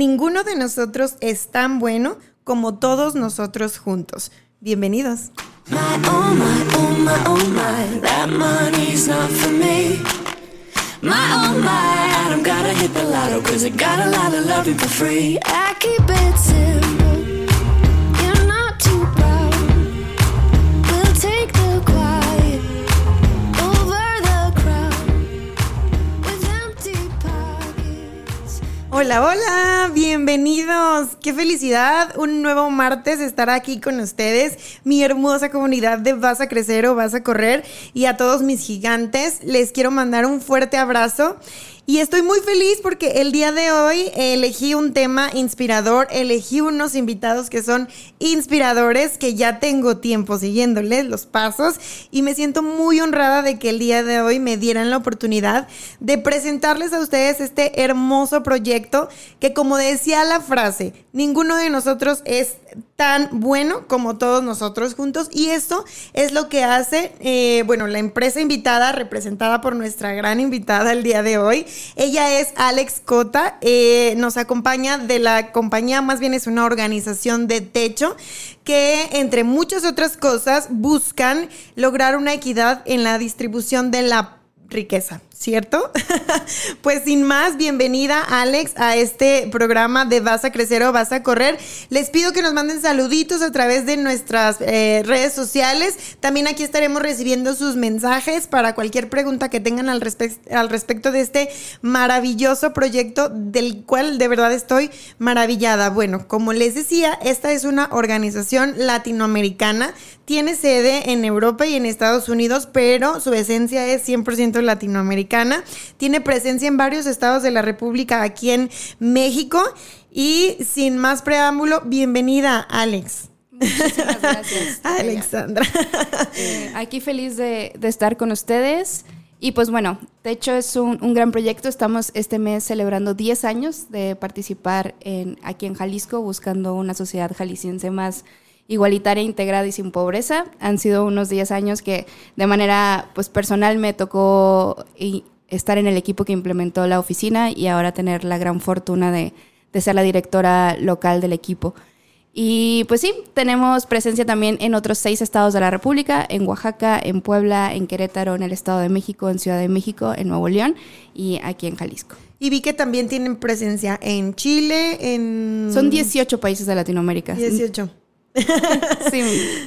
Ninguno de nosotros es tan bueno como todos nosotros juntos. Bienvenidos. My, oh my, I don't gotta hit the lotto cause I got a lot of love for free. I keep it simple. Hola, hola, bienvenidos. Qué felicidad, un nuevo martes estar aquí con ustedes, mi hermosa comunidad de Vas a Crecer o Vas a Correr y a todos mis gigantes. Les quiero mandar un fuerte abrazo y estoy muy feliz porque el día de hoy elegí un tema inspirador, elegí unos invitados que son inspiradores, que ya tengo tiempo siguiéndoles los pasos y me siento muy honrada de que el día de hoy me dieran la oportunidad de presentarles a ustedes este hermoso proyecto que como decía la frase, ninguno de nosotros es tan bueno como todos nosotros juntos y esto es lo que hace, eh, bueno, la empresa invitada representada por nuestra gran invitada el día de hoy. Ella es Alex Cota, eh, nos acompaña de la compañía, más bien es una organización de techo que entre muchas otras cosas buscan lograr una equidad en la distribución de la riqueza. ¿Cierto? pues sin más, bienvenida Alex a este programa de Vas a Crecer o Vas a Correr. Les pido que nos manden saluditos a través de nuestras eh, redes sociales. También aquí estaremos recibiendo sus mensajes para cualquier pregunta que tengan al, al respecto de este maravilloso proyecto del cual de verdad estoy maravillada. Bueno, como les decía, esta es una organización latinoamericana. Tiene sede en Europa y en Estados Unidos, pero su esencia es 100% latinoamericana tiene presencia en varios estados de la República aquí en México. Y sin más preámbulo, bienvenida, Alex. Muchísimas gracias. Alexandra. Eh, aquí feliz de, estar con ustedes. Y pues bueno, de hecho es un, gran proyecto. Estamos este mes celebrando 10 años de participar en, aquí en Jalisco, buscando una sociedad jalisciense más igualitaria, integrada y sin pobreza. Han sido unos 10 años que de manera pues, personal me tocó estar en el equipo que implementó la oficina y ahora tener la gran fortuna de, ser la directora local del equipo. Y pues sí, tenemos presencia también en otros seis estados de la República, en Oaxaca, en Puebla, en Querétaro, en el Estado de México, en Ciudad de México, en Nuevo León y aquí en Jalisco. Y vi que también tienen presencia en Chile, en... Son 18 países de Latinoamérica. 18.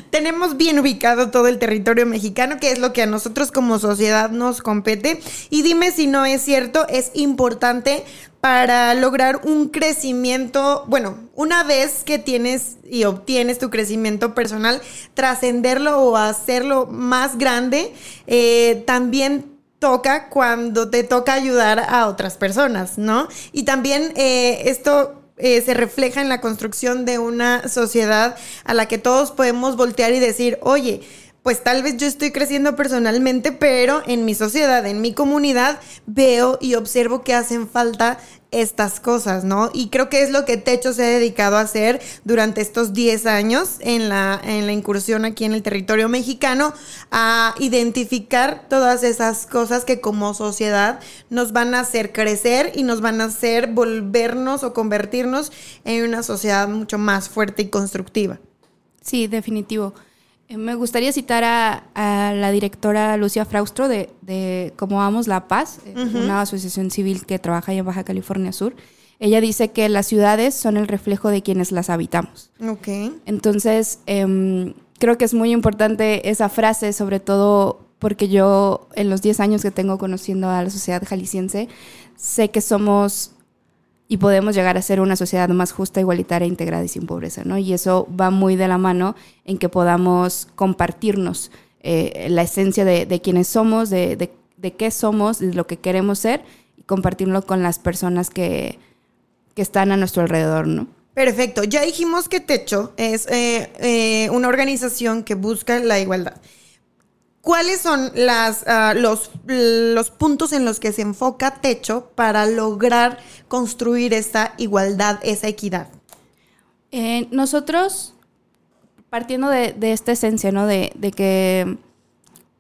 Tenemos bien ubicado todo el territorio mexicano, que es lo que a nosotros como sociedad nos compete. Y dime si no es cierto, es importante para lograr un crecimiento, bueno, una vez que tienes y obtienes tu crecimiento personal, trascenderlo o hacerlo más grande, eh, también toca cuando te toca ayudar a otras personas, ¿no? Y también eh, esto eh, se refleja en la construcción de una sociedad a la que todos podemos voltear y decir, oye, pues tal vez yo estoy creciendo personalmente, pero en mi sociedad, en mi comunidad, veo y observo que hacen falta estas cosas, ¿no? Y creo que es lo que Techo se ha dedicado a hacer durante estos 10 años en la, incursión aquí en el territorio mexicano, a identificar todas esas cosas que como sociedad nos van a hacer crecer y nos van a hacer volvernos o convertirnos en una sociedad mucho más fuerte y constructiva. Sí, definitivo. Eh, me gustaría citar a, la directora Lucia Fraustro de, de Como Amos la Paz, eh, una asociación civil que trabaja en Baja California Sur. Ella dice que las ciudades son el reflejo de quienes las habitamos. Ok. Entonces, em, creo que es muy importante esa frase, sobre todo porque yo en los 10 años que tengo conociendo a la sociedad jalisciense, sé que somos y podemos llegar a ser una sociedad más justa, igualitaria, integrada y sin pobreza, ¿no? Y eso va muy de la mano en que podamos compartirnos eh, la esencia de, de quiénes somos, de, de, qué somos, de lo que queremos ser y compartirlo con las personas que, que están a nuestro alrededor, ¿no? Perfecto. Ya dijimos que Techo es eh, eh, una organización que busca la igualdad. ¿Cuáles son ah, los, los puntos en los que se enfoca Techo para lograr construir esta igualdad, esa equidad? Eh, nosotros, partiendo de, esta esencia, ¿no? De, que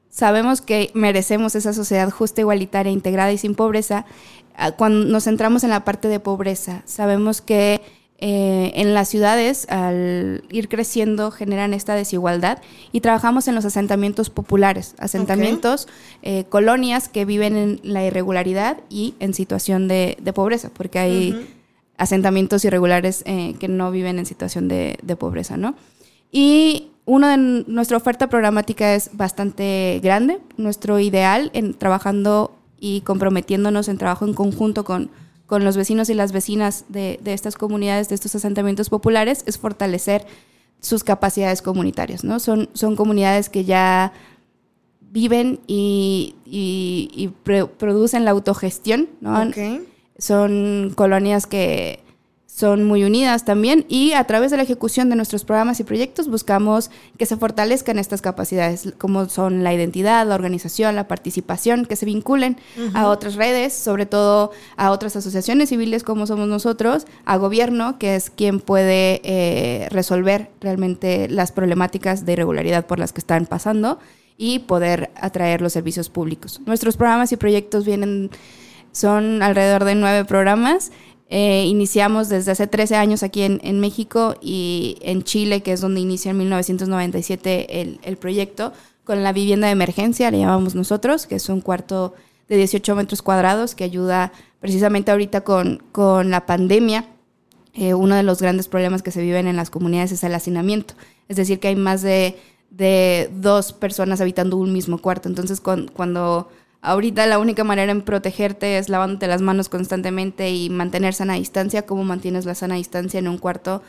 sabemos que merecemos esa sociedad justa, igualitaria, integrada y sin pobreza, ah, cuando nos centramos en la parte de pobreza, sabemos que eh, en las ciudades, al ir creciendo, generan esta desigualdad y trabajamos en los asentamientos populares, asentamientos, eh, colonias que viven en la irregularidad y en situación de, pobreza, porque hay asentamientos irregulares eh, que no viven en situación de, de pobreza, ¿no? Y uno de nuestra oferta programática es bastante grande. Nuestro ideal en trabajando y comprometiéndonos en trabajo en conjunto con, con los vecinos y las vecinas de, de, estas comunidades, de estos asentamientos populares, es fortalecer sus capacidades comunitarias. ¿no? Son, son comunidades que ya viven y, y, producen la autogestión. ¿no? Son colonias que son muy unidas también y a través de la ejecución de nuestros programas y proyectos buscamos que se fortalezcan estas capacidades, como son la identidad, la organización, la participación, que se vinculen a otras redes, sobre todo a otras asociaciones civiles como somos nosotros, a gobierno, que es quien puede eh, resolver realmente las problemáticas de irregularidad por las que están pasando y poder atraer los servicios públicos. Nuestros programas y proyectos vienen, son alrededor de nueve programas eh, iniciamos desde hace 13 años aquí en, México y en Chile, que es donde inicia en 1997 el, el, proyecto, con la vivienda de emergencia, le llamamos nosotros, que es un cuarto de 18 metros cuadrados que ayuda precisamente ahorita con, con la pandemia. Eh, uno de los grandes problemas que se viven en las comunidades es el hacinamiento, es decir, que hay más de, de dos personas habitando un mismo cuarto. Entonces, cuando Ahorita la única manera en protegerte es lavándote las manos constantemente y mantener sana distancia. ¿Cómo mantienes la sana distancia en un cuarto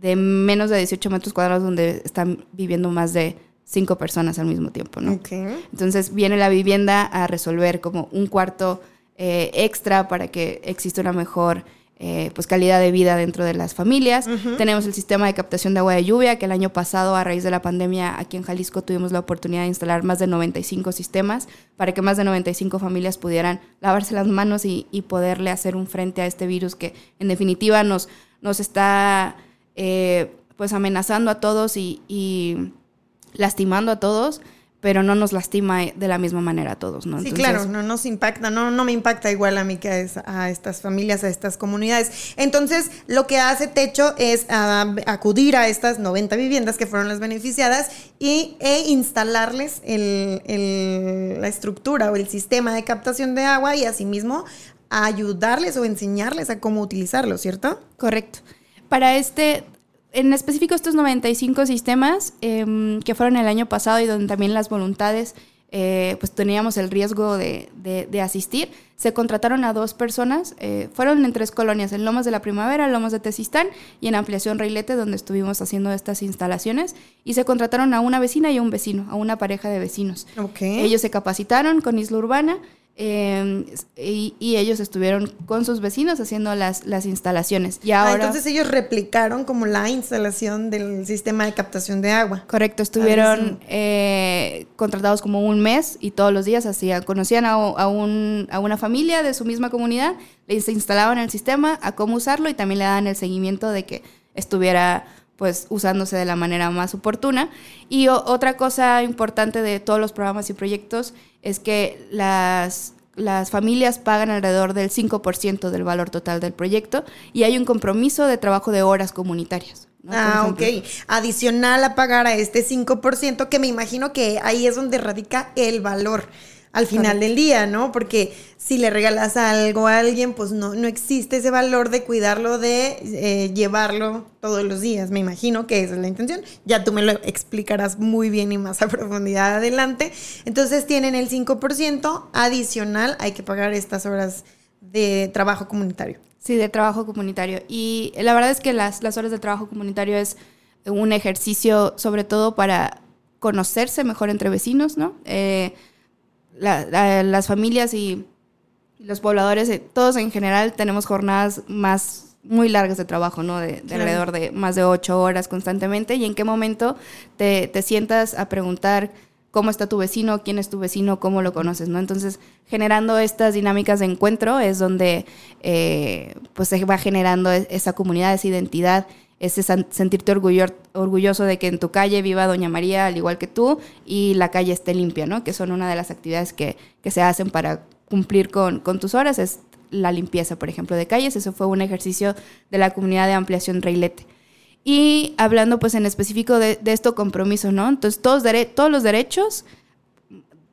de menos de 18 metros cuadrados donde están viviendo más de cinco personas al mismo tiempo? ¿no? Entonces viene la vivienda a resolver como un cuarto eh, extra para que exista una mejor eh, pues calidad de vida dentro de las familias. Tenemos el sistema de captación de agua de lluvia, que el año pasado, a raíz de la pandemia, aquí en Jalisco tuvimos la oportunidad de instalar más de 95 sistemas para que más de 95 familias pudieran lavarse las manos y, poderle hacer un frente a este virus que en definitiva nos, nos está eh, pues amenazando a todos y lastimando a todos pero no nos lastima de la misma manera a todos, ¿no? Sí, claro, no nos impacta, no, no me impacta igual a mí que a, estas familias, a estas comunidades. Entonces, lo que hace Techo es ah, acudir a estas 90 viviendas que fueron las beneficiadas y, e instalarles la estructura o el sistema de captación de agua y asimismo ayudarles o enseñarles a cómo utilizarlo, ¿cierto? Correcto. Para este en específico estos 95 sistemas em, que fueron el año pasado y donde también las voluntades eh, pues teníamos el riesgo de, asistir, se contrataron a dos personas, eh, fueron en tres colonias, en Lomas de la Primavera, Lomas de Tezistán y en Ampliación Reilete, donde estuvimos haciendo estas instalaciones, y se contrataron a una vecina y a un vecino, a una pareja de vecinos. Ellos se capacitaron con Isla Urbana Em, y, ellos estuvieron con sus vecinos haciendo las, las instalaciones. Y ah, ahora, entonces ellos replicaron como la instalación del sistema de captación de agua. Correcto, estuvieron eh, contratados como un mes y todos los días hacían, conocían a, a, un, a una familia de su misma comunidad, les instalaban el sistema, a cómo usarlo y también le daban el seguimiento de que estuviera pues usándose de la manera más oportuna. Y otra cosa importante de todos los programas y proyectos es que las, las familias pagan alrededor del 5% del valor total del proyecto y hay un compromiso de trabajo de horas comunitarias. Ah, ok. Adicional a pagar a este 5%, que me imagino que ahí es donde radica el valor al final del día, ¿no? Porque si le regalas algo a alguien, pues no, no existe ese valor de cuidarlo, de eh, llevarlo todos los días. Me imagino que esa es la intención. Ya tú me lo explicarás muy bien y más a profundidad adelante. Entonces tienen el 5% adicional, hay que pagar estas horas de trabajo comunitario. Sí, de trabajo comunitario. Y la verdad es que las, las horas de trabajo comunitario es un ejercicio sobre todo para conocerse mejor entre vecinos, ¿no? Eh, las familias y los pobladores, eh, todos en general tenemos jornadas más muy largas de trabajo, ¿no? De, alrededor de más de ocho horas constantemente. ¿Y en qué momento te, te, sientas a preguntar cómo está tu vecino, quién es tu vecino, cómo lo conoces, ¿no? Entonces, generando estas dinámicas de encuentro es donde eh, pues se va generando e-, esa comunidad, esa identidad ese sentirte orgulloso de que en tu calle viva Doña María al igual que tú y la calle esté limpia, ¿no? Que son una de las actividades que, se hacen para cumplir con, tus horas, es la limpieza, por ejemplo, de calles. Eso fue un ejercicio de la comunidad de ampliación Reilete. Y hablando pues en específico de, esto compromiso, ¿no? Entonces todos, todos los derechos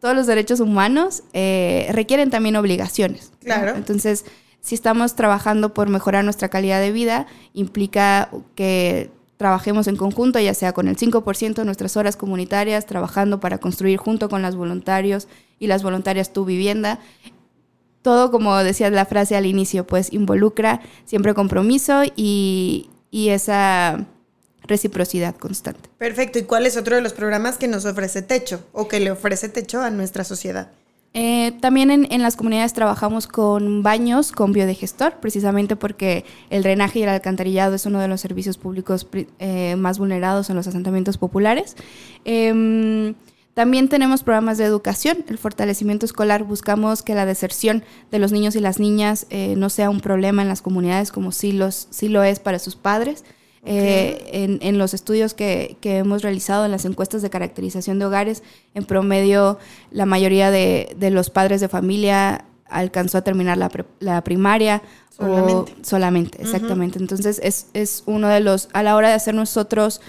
todos los derechos humanos eh, requieren también obligaciones. Claro. Entonces, si estamos trabajando por mejorar nuestra calidad de vida, implica que trabajemos en conjunto, ya sea con el 5% de nuestras horas comunitarias, trabajando para construir junto con los voluntarios y las voluntarias tu vivienda. Todo, como decía la frase al inicio, pues involucra siempre compromiso y, y esa reciprocidad constante. Perfecto. ¿Y cuál es otro de los programas que nos ofrece Techo o que le ofrece Techo a nuestra sociedad? Eh, también en, las comunidades trabajamos con baños con biodigestor, precisamente porque el drenaje y el alcantarillado es uno de los servicios públicos eh, más vulnerados en los asentamientos populares. Em, también tenemos programas de educación, el fortalecimiento escolar. Buscamos que la deserción de los niños y las niñas eh, no sea un problema en las comunidades como sí, los, sí lo es para sus padres. Eh, en, los estudios que, hemos realizado, en las encuestas de caracterización de hogares, en promedio la mayoría de, los padres de familia alcanzó a terminar la, primaria. Solamente. O solamente, exactamente. Entonces es, es, uno de los, a la hora de hacer nosotros,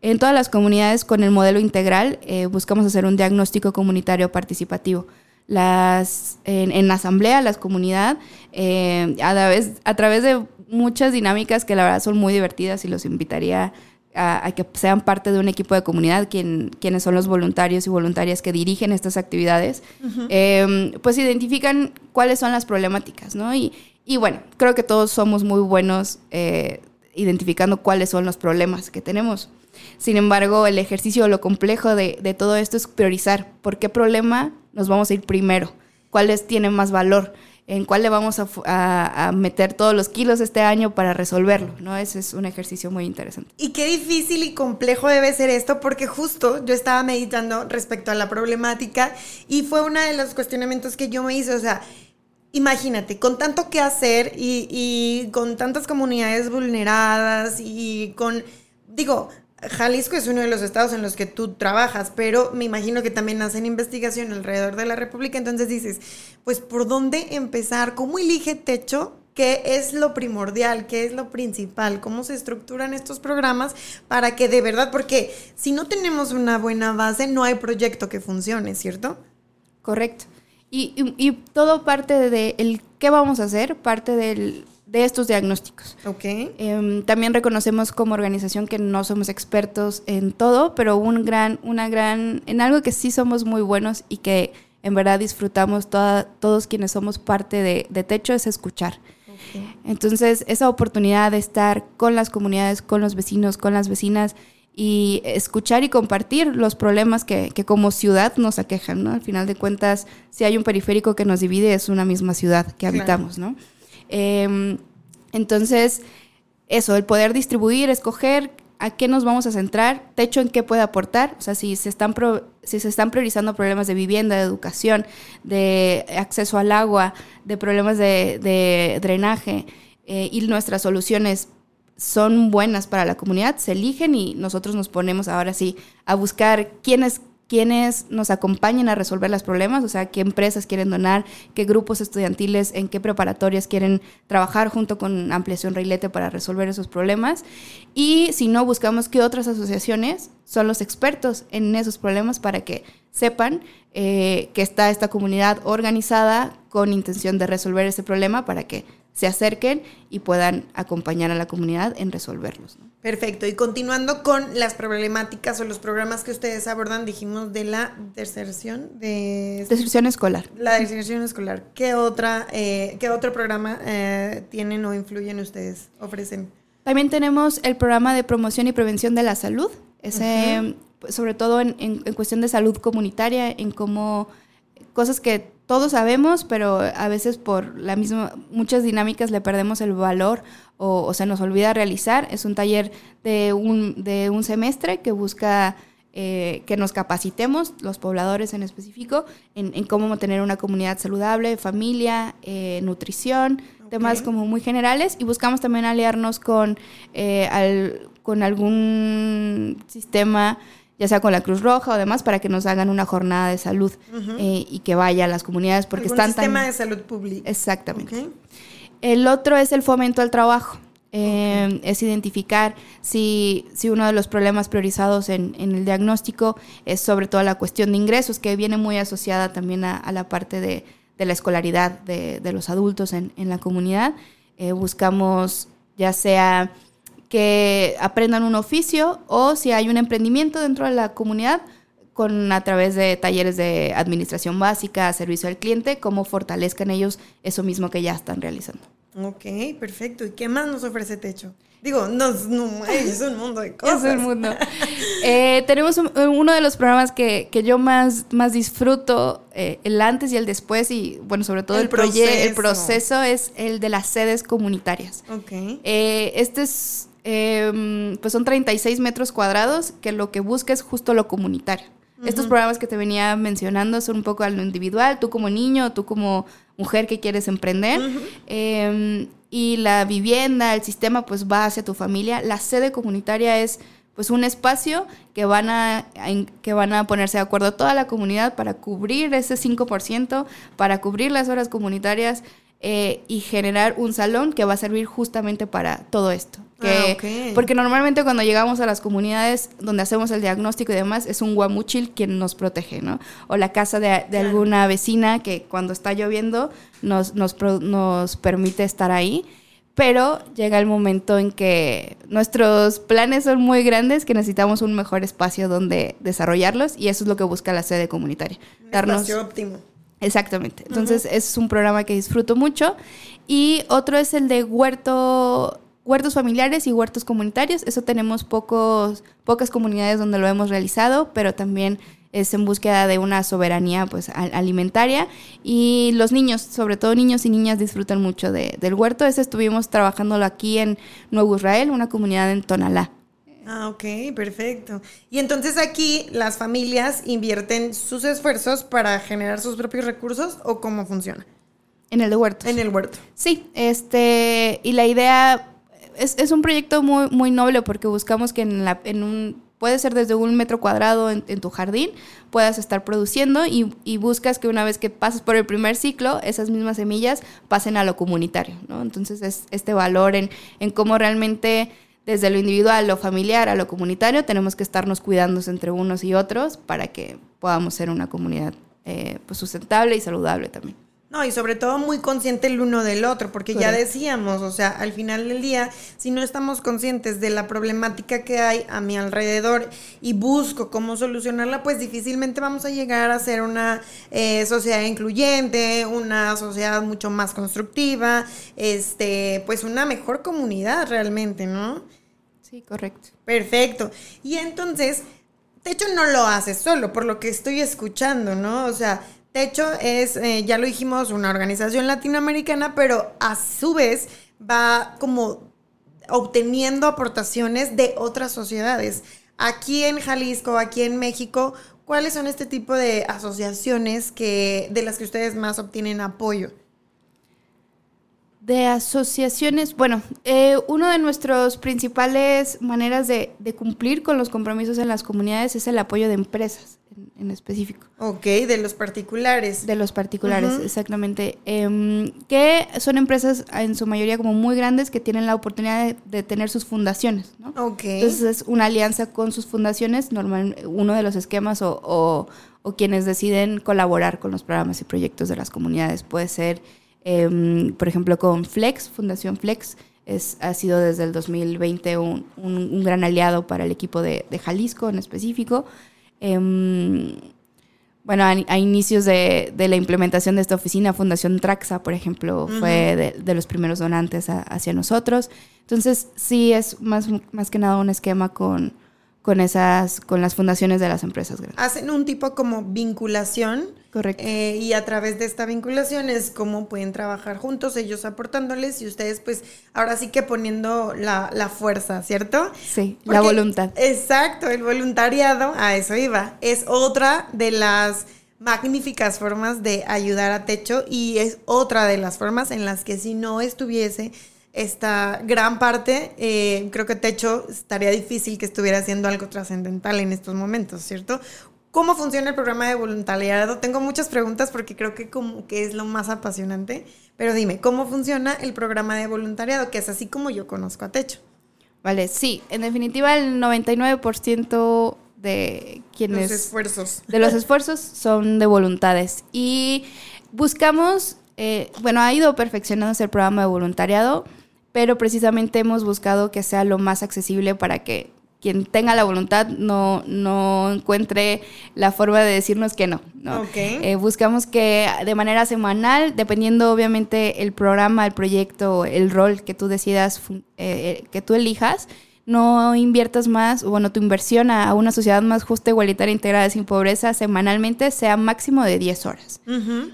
en todas las comunidades con el modelo integral, eh, buscamos hacer un diagnóstico comunitario participativo las en, la asamblea, las comunidades, eh, a, través, a través de muchas dinámicas que la verdad son muy divertidas y los invitaría a, que sean parte de un equipo de comunidad, quien, quienes son los voluntarios y voluntarias que dirigen estas actividades, em, pues identifican cuáles son las problemáticas, ¿no? Y, y bueno, creo que todos somos muy buenos eh, identificando cuáles son los problemas que tenemos. Sin embargo, el ejercicio, lo complejo de, de todo esto es priorizar por qué problema nos vamos a ir primero, cuáles tienen más valor en cuál le vamos a, meter todos los kilos este año para resolverlo, ¿no? Ese es un ejercicio muy interesante. Y qué difícil y complejo debe ser esto, porque justo yo estaba meditando respecto a la problemática y fue uno de los cuestionamientos que yo me hice, o sea, imagínate, con tanto que hacer y, y con tantas comunidades vulneradas y con, digo, Jalisco es uno de los estados en los que tú trabajas, pero me imagino que también hacen investigación alrededor de la República, entonces dices, pues ¿por dónde empezar? ¿Cómo elige techo? ¿Qué es lo primordial? ¿Qué es lo principal? ¿Cómo se estructuran estos programas para que de verdad, porque si no tenemos una buena base, no hay proyecto que funcione, ¿cierto? Correcto. Y, y todo parte de el qué vamos a hacer, parte del de estos diagnósticos. Ok. Em, también reconocemos como organización que no somos expertos en todo, pero un gran, una gran, en algo que sí somos muy buenos y que en verdad disfrutamos todos quienes somos parte de, Techo es escuchar. Entonces, esa oportunidad de estar con las comunidades, con los vecinos, con las vecinas y escuchar y compartir los problemas que, como ciudad nos aquejan, ¿no? Al final de cuentas, si hay un periférico que nos divide, es una misma ciudad que habitamos, ¿no? Em, entonces, eso, el poder distribuir, escoger a qué nos vamos a centrar, techo en qué puede aportar, o sea, si se están, si se están priorizando problemas de vivienda, de educación, de acceso al agua, de problemas de, drenaje, eh, y nuestras soluciones son buenas para la comunidad, se eligen y nosotros nos ponemos ahora sí a buscar quiénes quiénes nos acompañen a resolver los problemas, o sea, qué empresas quieren donar, qué grupos estudiantiles, en qué preparatorias quieren trabajar junto con Ampliación Reilete para resolver esos problemas. Y si no, buscamos qué otras asociaciones son los expertos en esos problemas para que sepan eh, que está esta comunidad organizada con intención de resolver ese problema para que se acerquen y puedan acompañar a la comunidad en resolverlos. Perfecto. Y continuando con las problemáticas o los programas que ustedes abordan, dijimos de la deserción de... Deserción escolar. La deserción escolar. ¿Qué, otra, eh, qué otro programa eh, tienen o influyen ustedes, ofrecen? También tenemos el programa de promoción y prevención de la salud. Ese, pues, sobre todo en, en cuestión de salud comunitaria, en cómo cosas que todos sabemos, pero a veces por la misma, muchas dinámicas le perdemos el valor o, se nos olvida realizar. Es un taller de un, de un semestre que busca eh, que nos capacitemos, los pobladores en específico, en, cómo tener una comunidad saludable, familia, eh, nutrición, temas como muy generales. Y buscamos también aliarnos con, eh, con algún sistema ya sea con la Cruz Roja o demás, para que nos hagan una jornada de salud y que vaya a las comunidades porque están sistema de salud pública. Exactamente. El otro es el fomento al trabajo. Eh, es identificar si, si, uno de los problemas priorizados en, el diagnóstico es sobre todo la cuestión de ingresos, que viene muy asociada también a, la parte de, la escolaridad de, los adultos en, la comunidad. Eh, buscamos ya sea que aprendan un oficio o si hay un emprendimiento dentro de la comunidad, con a través de talleres de administración básica, servicio al cliente, cómo fortalezcan ellos eso mismo que ya están realizando. Ok, perfecto. ¿Y qué más nos ofrece Techo? Digo, no, es un mundo de cosas. Es un mundo. Eh, tenemos uno de los programas que, que, yo más, más disfruto, eh, el antes y el después, y bueno, sobre todo el, proyecto, el proceso es el de las sedes comunitarias. Ok. Eh, este es, em, pues son 36 metros cuadrados, que lo que busca es justo lo comunitario. Estos programas que te venía mencionando son un poco a lo individual, tú como niño, tú como mujer que quieres emprender. Em, y la vivienda, el sistema, pues va hacia tu familia. La sede comunitaria es pues un espacio que van a, que van a ponerse de acuerdo toda la comunidad para cubrir ese 5%, para cubrir las horas comunitarias eh, y generar un salón que va a servir justamente para todo esto. Ah, porque normalmente cuando llegamos a las comunidades donde hacemos el diagnóstico y demás, es un guamuchil quien nos protege, ¿no? O la casa de, alguna vecina que cuando está lloviendo nos, nos, nos permite estar ahí pero llega el momento en que nuestros planes son muy grandes, que necesitamos un mejor espacio donde desarrollarlos y eso es lo que busca la sede comunitaria. Un espacio óptimo. Exactamente. Entonces es un programa que disfruto mucho. Y otro es el de huerto, huertos familiares y huertos comunitarios. Eso tenemos pocos, pocas comunidades donde lo hemos realizado, pero también es en búsqueda de una soberanía pues, alimentaria. Y los niños, sobre todo niños y niñas, disfrutan mucho del huerto. Ese estuvimos trabajándolo aquí en Nuevo Israel, una comunidad en Tonalá. Ah, ok, perfecto. Y entonces aquí las familias invierten sus esfuerzos para generar sus propios recursos o cómo funciona? En el de huerto. En el huerto. Sí, este, y la idea es, un proyecto muy, muy noble porque buscamos que en, la, en un, puede ser desde un metro cuadrado en, tu jardín, puedas estar produciendo y, y, buscas que una vez que pases por el primer ciclo, esas mismas semillas pasen a lo comunitario, ¿no? Entonces es este valor en, en cómo realmente desde lo individual, lo familiar, a lo comunitario, tenemos que estarnos cuidando entre unos y otros para que podamos ser una comunidad eh, pues, sustentable y saludable también. No, y sobre todo muy consciente el uno del otro, porque ya decíamos, o sea, al final del día, si no estamos conscientes de la problemática que hay a mi alrededor y busco cómo solucionarla, pues difícilmente vamos a llegar a ser una eh, sociedad incluyente, una sociedad mucho más constructiva, este, pues una mejor comunidad realmente, ¿no? Sí, correcto. Perfecto. Y entonces, Techo no lo hace solo, por lo que estoy escuchando, ¿no? O sea, Techo es, eh, ya lo dijimos, una organización latinoamericana, pero a su vez va como obteniendo aportaciones de otras sociedades. Aquí en Jalisco, aquí en México, ¿cuáles son este tipo de asociaciones que, de las que ustedes más obtienen apoyo? De asociaciones, bueno, eh, una de nuestras principales maneras de, cumplir con los compromisos en las comunidades es el apoyo de empresas en, específico. Ok, de los particulares. De los particulares, exactamente. Em, que son empresas en su mayoría como muy grandes que tienen la oportunidad de, tener sus fundaciones, ¿no? Ok. Entonces es una alianza con sus fundaciones, normal, uno de los esquemas o quienes deciden colaborar con los programas y proyectos de las comunidades. Puede ser Em, por ejemplo, con Flex, Fundación Flex, es, ha sido desde el 2020 un, un, gran aliado para el equipo de, Jalisco en específico. Em, bueno, a, inicios de, la implementación de esta oficina, Fundación Traxa, por ejemplo, fue de, los primeros donantes hacia nosotros. Entonces, sí es más, más que nada un esquema con, con esas, con las fundaciones de las empresas grandes. Hacen un tipo como vinculación. Correcto. Eh, y a través de esta vinculación es cómo pueden trabajar juntos, ellos aportándoles y ustedes pues ahora sí que poniendo la, la fuerza, ¿cierto? Sí, la voluntad. Exacto, el voluntariado, a eso iba, es otra de las magníficas formas de ayudar a Techo y es otra de las formas en las que si no estuviese esta gran parte, eh, creo que Techo estaría difícil que estuviera haciendo algo trascendental en estos momentos, ¿cierto? ¿Cómo funciona el programa de voluntariado? Tengo muchas preguntas porque creo que como que es lo más apasionante, pero dime, ¿cómo funciona el programa de voluntariado? Que es así como yo conozco a Techo. Vale, sí, en definitiva el 99% de quienes... Los esfuerzos. De los esfuerzos son de voluntades. Y buscamos, eh, bueno, ha ido perfeccionándose el programa de voluntariado, pero precisamente hemos buscado que sea lo más accesible para que quien tenga la voluntad no, no encuentre la forma de decirnos que no. ¿no? Eh, buscamos que de manera semanal, dependiendo obviamente el programa, el proyecto, el rol que tú decidas, eh, que tú elijas, no inviertas más, o bueno, tu inversión a, una sociedad más justa, igualitaria, integrada, sin pobreza, semanalmente sea máximo de 10 horas.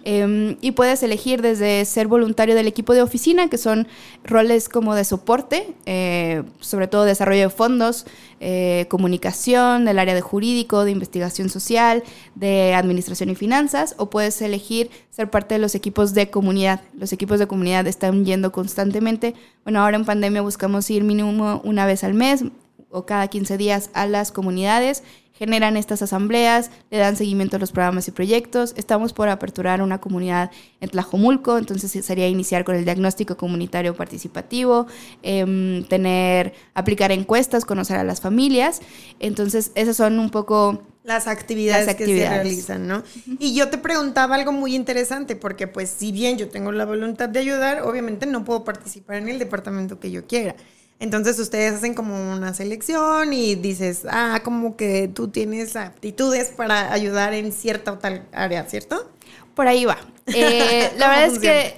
Em, y puedes elegir desde ser voluntario del equipo de oficina, que son roles como de soporte, eh, sobre todo desarrollo de fondos, eh, comunicación, del área de jurídico, de investigación social, de administración y finanzas, o puedes elegir ser parte de los equipos de comunidad. Los equipos de comunidad están yendo constantemente. Bueno, ahora en pandemia buscamos ir mínimo una vez al mes o cada 15 días a las comunidades generan estas asambleas, le dan seguimiento a los programas y proyectos. Estamos por aperturar una comunidad en Tlajomulco, entonces sería iniciar con el diagnóstico comunitario participativo, em, tener, aplicar encuestas, conocer a las familias. Entonces, esas son un poco las actividades, que se realizan, ¿no? Y yo te preguntaba algo muy interesante, porque pues si bien yo tengo la voluntad de ayudar, obviamente no puedo participar en el departamento que yo quiera. Entonces ustedes hacen como una selección y dices, ah, como que tú tienes aptitudes para ayudar en cierta o tal área, ¿cierto? Por ahí va. Eh, la verdad es que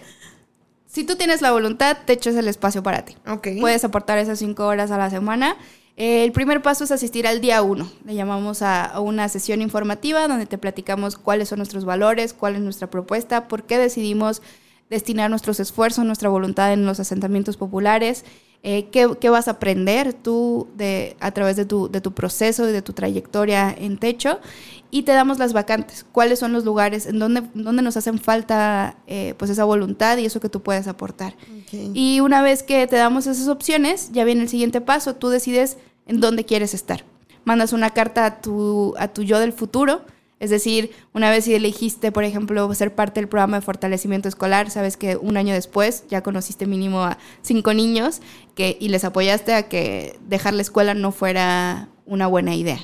si tú tienes la voluntad, te echas el espacio para ti. Okay. Puedes aportar esas cinco horas a la semana. Eh, el primer paso es asistir al día uno. Le llamamos a, una sesión informativa donde te platicamos cuáles son nuestros valores, cuál es nuestra propuesta, por qué decidimos destinar nuestros esfuerzos, nuestra voluntad en los asentamientos populares eh, ¿qué, vas a aprender tú de, a través de tu, de tu proceso y de tu trayectoria en techo. Y te damos las vacantes, cuáles son los lugares en donde, donde nos hacen falta eh, pues esa voluntad y eso que tú puedes aportar. Y una vez que te damos esas opciones, ya viene el siguiente paso, tú decides en dónde quieres estar. Mandas una carta a tu, a tu yo del futuro, es decir, una vez si elegiste, por ejemplo, ser parte del programa de fortalecimiento escolar, sabes que un año después ya conociste mínimo a cinco niños que, y les apoyaste a que dejar la escuela no fuera una buena idea.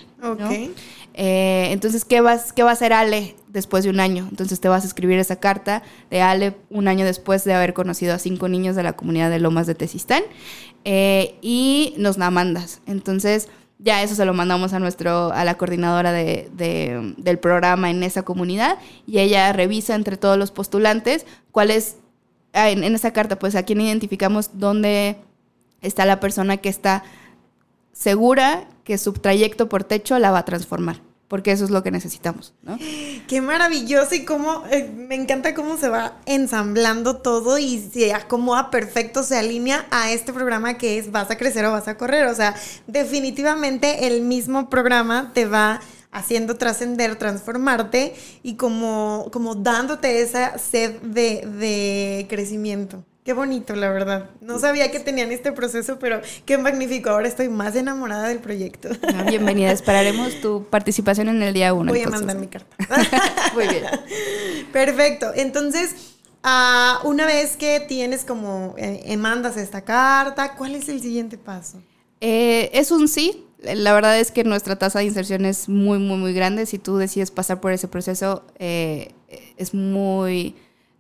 Eh, entonces, ¿qué, vas, ¿qué va a hacer Ale después de un año? Entonces te vas a escribir esa carta de Ale un año después de haber conocido a cinco niños de la comunidad de Lomas de Tezistán eh, y nos la mandas. Entonces ya eso se lo mandamos a nuestro a la coordinadora de, del programa en esa comunidad y ella revisa entre todos los postulantes cuál es ah, en, esa carta pues a quién identificamos dónde está la persona que está segura que su trayecto por techo la va a transformar porque eso es lo que necesitamos, ¿no? Qué maravilloso y cómo, eh, me encanta cómo se va ensamblando todo y se acomoda perfecto, se alinea a este programa que es Vas a crecer o vas a correr. O sea, definitivamente el mismo programa te va haciendo trascender, transformarte y como, como dándote esa sed de, de crecimiento. Qué bonito, la verdad. No sabía que tenían este proceso, pero qué magnífico. Ahora estoy más enamorada del proyecto. Ah, bienvenida. Esperaremos tu participación en el día uno. Voy a mandar mi carta. Muy bien. Perfecto. Entonces, uh, una vez que tienes como, eh, mandas esta carta, ¿cuál es el siguiente paso? Eh, es un sí. La verdad es que nuestra tasa de inserción es muy, muy, muy grande. Si tú decides pasar por ese proceso, eh, es muy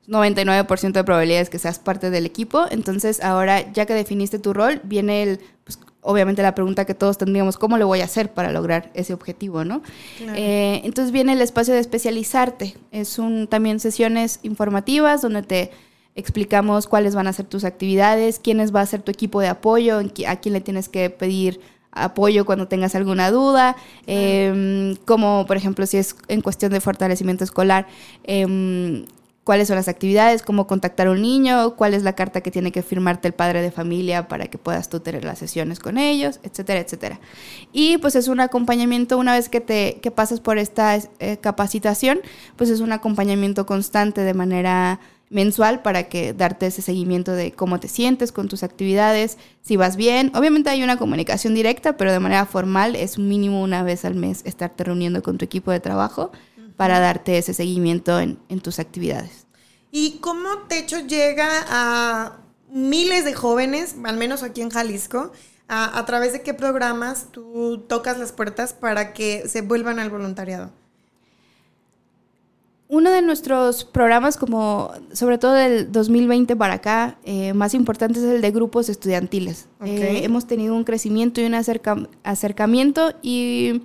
99% de probabilidades que seas parte del equipo. Entonces, ahora ya que definiste tu rol, viene el, pues, obviamente la pregunta que todos tendríamos, ¿cómo lo voy a hacer para lograr ese objetivo, no? Eh, entonces viene el espacio de especializarte. Es un, también sesiones informativas donde te explicamos cuáles van a ser tus actividades, quiénes va a ser tu equipo de apoyo, a quién le tienes que pedir apoyo cuando tengas alguna duda, em, como por ejemplo si es en cuestión de fortalecimiento escolar, em, cuáles son las actividades, cómo contactar a un niño, cuál es la carta que tiene que firmarte el padre de familia para que puedas tú tener las sesiones con ellos, etcétera, etcétera. Y pues es un acompañamiento, una vez que te que pasas por esta eh, capacitación, pues es un acompañamiento constante de manera mensual para que darte ese seguimiento de cómo te sientes con tus actividades, si vas bien. Obviamente hay una comunicación directa, pero de manera formal es mínimo una vez al mes estarte reuniendo con tu equipo de trabajo para darte ese seguimiento en, tus actividades. ¿Y cómo Techo llega a miles de jóvenes, al menos aquí en Jalisco? A, a, través de qué programas tú tocas las puertas para que se vuelvan al voluntariado? Uno de nuestros programas, como sobre todo del 2020 para acá, eh, más importante es el de grupos estudiantiles. Eh, hemos tenido un crecimiento y un acercamiento y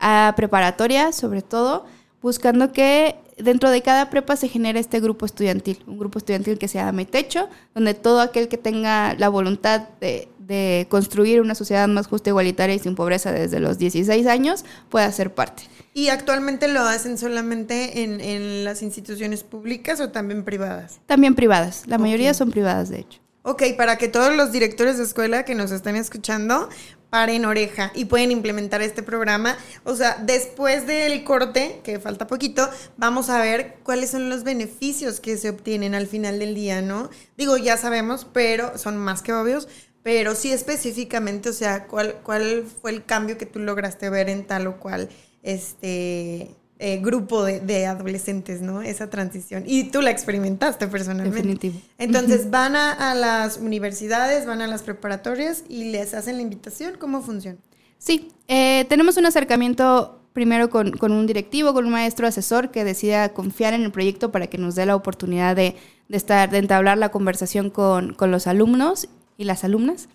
a preparatoria, sobre todo, buscando que dentro de cada prepa se genere este grupo estudiantil, un grupo estudiantil que se llame Techo, donde todo aquel que tenga la voluntad de, de construir una sociedad más justa, igualitaria y sin pobreza desde los 16 años pueda ser parte. ¿Y actualmente lo hacen solamente en, en, las instituciones públicas o también privadas? También privadas. La mayoría son privadas, de hecho. Ok, para que todos los directores de escuela que nos estén escuchando paren oreja y pueden implementar este programa. O sea, después del corte, que falta poquito, vamos a ver cuáles son los beneficios que se obtienen al final del día, ¿no? Digo, ya sabemos, pero son más que obvios, pero sí específicamente, o sea, cuál, cuál fue el cambio que tú lograste ver en tal o cual este eh, grupo de, adolescentes, ¿no? Esa transición. Y tú la experimentaste personalmente. Definitivo. Entonces, van a, las universidades, van a las preparatorias y les hacen la invitación. ¿Cómo funciona? Sí, eh, tenemos un acercamiento primero con, un directivo, con un maestro asesor que decida confiar en el proyecto para que nos dé la oportunidad de, estar, de entablar la conversación con, con los alumnos y las alumnas.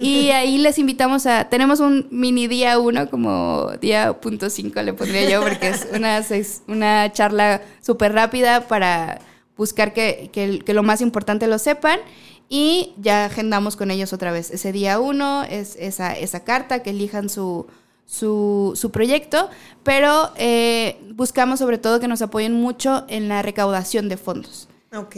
Y ahí les invitamos a, tenemos un mini día uno, como día punto cinco le pondría yo, porque es una, una charla súper rápida para buscar que, que, lo más importante lo sepan. Y ya agendamos con ellos otra vez. Ese día uno es esa, esa carta, que elijan su, su, su proyecto, pero eh, buscamos sobre todo que nos apoyen mucho en la recaudación de fondos. Ok.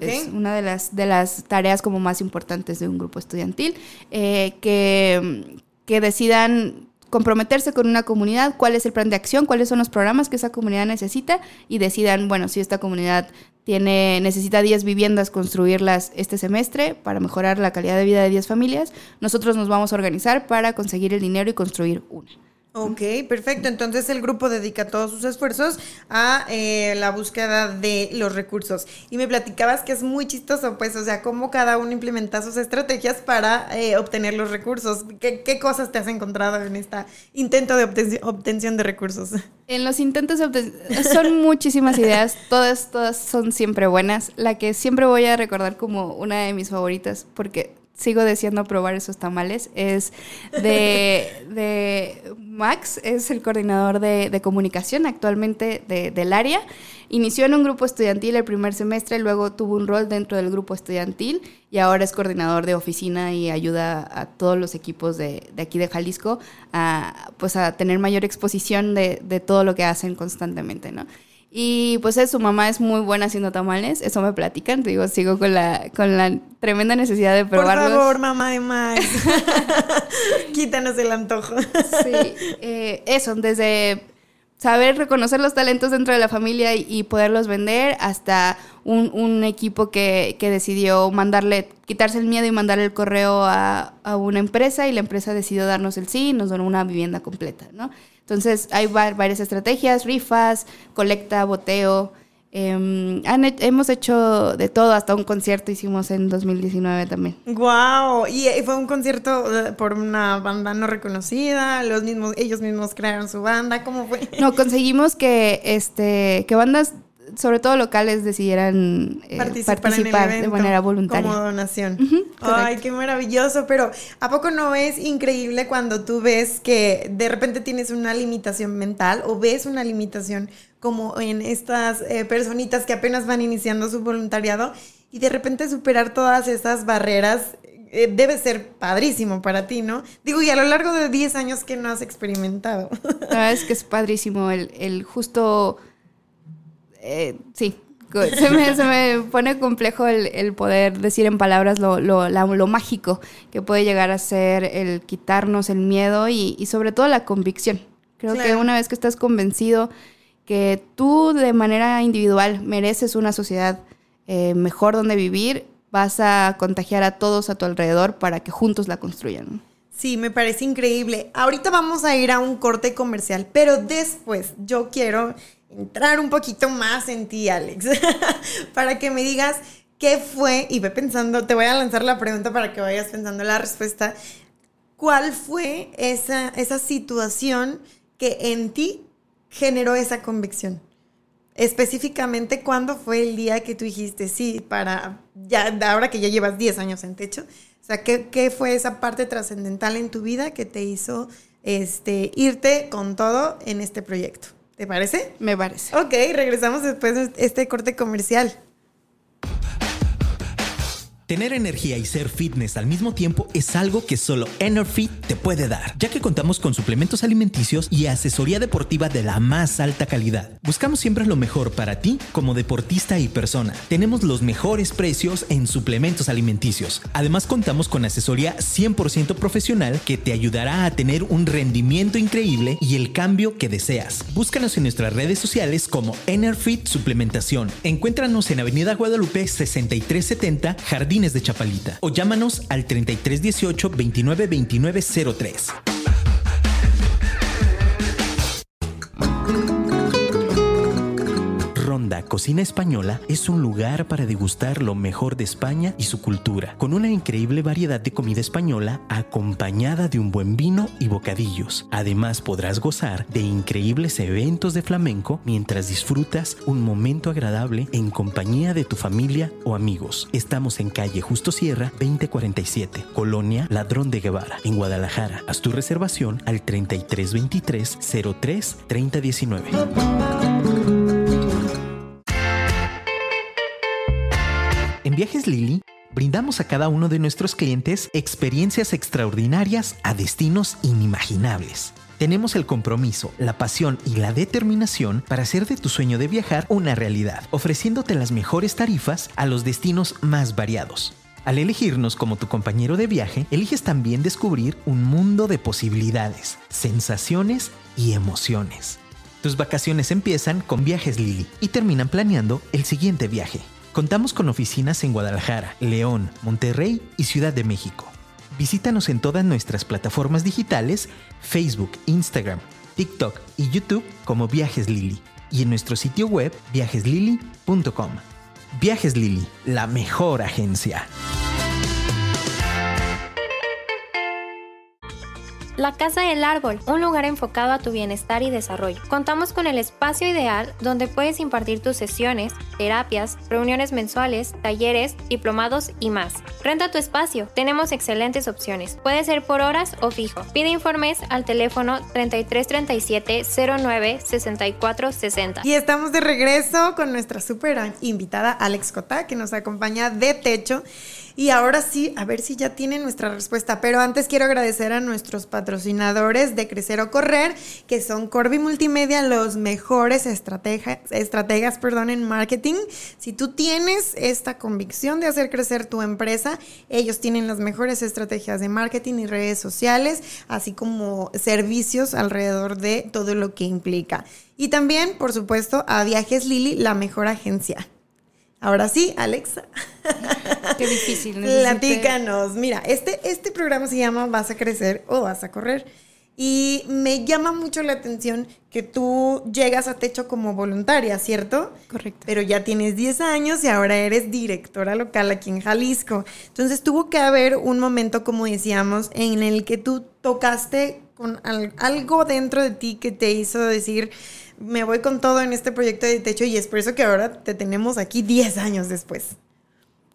Es, una de las, de las tareas como más importantes de un grupo estudiantil, eh, que, que decidan comprometerse con una comunidad, cuál es el plan de acción, cuáles son los programas que esa comunidad necesita y decidan, bueno, si esta comunidad tiene necesita 10 viviendas construirlas este semestre para mejorar la calidad de vida de 10 familias, nosotros nos vamos a organizar para conseguir el dinero y construir una. Ok, perfecto. Entonces el grupo dedica todos sus esfuerzos a eh, la búsqueda de los recursos. Y me platicabas que es muy chistoso, pues, o sea, cómo cada uno implementa sus estrategias para eh, obtener los recursos. ¿Qué, cosas te has encontrado en este intento de obtención de recursos? En los intentos de obtención son muchísimas ideas, todas, todas son siempre buenas. La que siempre voy a recordar como una de mis favoritas, porque sigo deseando probar esos tamales, es de, Max, es el coordinador de, comunicación actualmente del área. Inició en un grupo estudiantil el primer semestre, luego tuvo un rol dentro del grupo estudiantil y ahora es coordinador de oficina y ayuda a todos los equipos de, aquí de Jalisco a, pues a tener mayor exposición de, de todo lo que hacen constantemente, ¿no? Y pues su mamá es muy buena haciendo tamales, eso me platican, digo, sigo con la, con la tremenda necesidad de probarlos. Por favor, mamá de más, quítanos el antojo. sí, eh, eso, desde saber reconocer los talentos dentro de la familia y, poderlos vender hasta un, un equipo que, que, decidió mandarle, quitarse el miedo y mandarle el correo a, a, una empresa y la empresa decidió darnos el sí y nos donó una vivienda completa, ¿no? Entonces hay varias estrategias, rifas, colecta, boteo. Em, hemos hecho de todo, hasta un concierto hicimos en 2019 también. ¡Wow! Y fue un concierto eh, por una banda no reconocida, los mismos, ellos mismos crearon su banda, ¿cómo fue? No, conseguimos que este, que bandas sobre todo locales, decidieran eh, participar, de manera voluntaria. Como donación. Ay, qué maravilloso, pero ¿a poco no es increíble cuando tú ves que de repente tienes una limitación mental o ves una limitación como en estas eh, personitas que apenas van iniciando su voluntariado y de repente superar todas esas barreras eh, debe ser padrísimo para ti, ¿no? Digo, y a lo largo de 10 años que no has experimentado. Es que es padrísimo el, el justo... eh, sí, se me, se me pone complejo el, el poder decir en palabras lo, lo, la- lo mágico que puede llegar a ser el quitarnos el miedo y, y sobre todo la convicción. Creo que Claro. una vez que estás convencido que tú de manera individual mereces una sociedad eh, mejor donde vivir, vas a contagiar a todos a tu alrededor para que juntos la construyan. Sí, me parece increíble. Ahorita vamos a ir a un corte comercial, pero después yo quiero entrar un poquito más en ti, Alex, para que me digas qué fue, y ve pensando, te voy a lanzar la pregunta para que vayas pensando la respuesta. ¿Cuál fue esa, esa situación que en ti generó esa convicción? Específicamente, ¿cuándo fue el día que tú dijiste sí para, ya, ahora que ya llevas 10 años en techo? O sea, ¿qué, qué fue esa parte trascendental en tu vida que te hizo este, irte con todo en este proyecto? ¿Te parece? Me parece. Ok, regresamos después de este corte comercial. Tener energía y ser fitness al mismo tiempo es algo que solo Enerfit te puede dar, ya que contamos con suplementos alimenticios y asesoría deportiva de la más alta calidad. Buscamos siempre lo mejor para ti como deportista y persona. Tenemos los mejores precios en suplementos alimenticios. Además contamos con asesoría 100% profesional que te ayudará a tener un rendimiento increíble y el cambio que deseas. Búscanos en nuestras redes sociales como Enerfit Suplementación. Encuéntranos en Avenida Guadalupe 6370 Jardines de Chapalita o llámanos al 3318 292903. Ronda Cocina Española es un lugar para degustar lo mejor de España y su cultura, con una increíble variedad de comida española acompañada de un buen vino y bocadillos. Además podrás gozar de increíbles eventos de flamenco mientras disfrutas un momento agradable en compañía de tu familia o amigos. Estamos en calle Justo Sierra 2047, Colonia Ladrón de Guevara, en Guadalajara. Haz tu reservación al 3323 03 3019. Viajes Lili, brindamos a cada uno de nuestros clientes experiencias extraordinarias a destinos inimaginables. Tenemos el compromiso, la pasión y la determinación para hacer de tu sueño de viajar una realidad, ofreciéndote las mejores tarifas a los destinos más variados. Al elegirnos como tu compañero de viaje, eliges también descubrir un mundo de posibilidades, sensaciones y emociones. Tus vacaciones empiezan con Viajes Lili y terminan planeando el siguiente viaje. Contamos con oficinas en Guadalajara, León, Monterrey y Ciudad de México. Visítanos en todas nuestras plataformas digitales, Facebook, Instagram, TikTok y YouTube como Viajes Lili y en nuestro sitio web viajeslili.com. Viajes Lili, la mejor agencia. La Casa del Árbol, un lugar enfocado a tu bienestar y desarrollo. Contamos con el espacio ideal donde puedes impartir tus sesiones, terapias, reuniones mensuales, talleres, diplomados y más. Renta tu espacio, tenemos excelentes opciones. Puede ser por horas o fijo. Pide informes al teléfono 3337 09 64 60. Y estamos de regreso con nuestra súper invitada Alex Cota, que nos acompaña de techo. Y ahora sí, a ver si ya tienen nuestra respuesta. Pero antes quiero agradecer a nuestros patrocinadores de Crecer o Correr, que son Corby Multimedia, los mejores estratega- estrategas perdón, en marketing. Si tú tienes esta convicción de hacer crecer tu empresa, ellos tienen las mejores estrategias de marketing y redes sociales, así como servicios alrededor de todo lo que implica. Y también, por supuesto, a Viajes Lili, la mejor agencia. Ahora sí, Alexa. Qué difícil. necesité- Platícanos. Mira, este, este programa se llama Vas a crecer o vas a correr. Y me llama mucho la atención que tú llegas a techo como voluntaria, ¿cierto? Correcto. Pero ya tienes 10 años y ahora eres directora local aquí en Jalisco. Entonces tuvo que haber un momento, como decíamos, en el que tú tocaste con al- algo dentro de ti que te hizo decir, me voy con todo en este proyecto de techo y es por eso que ahora te tenemos aquí 10 años después.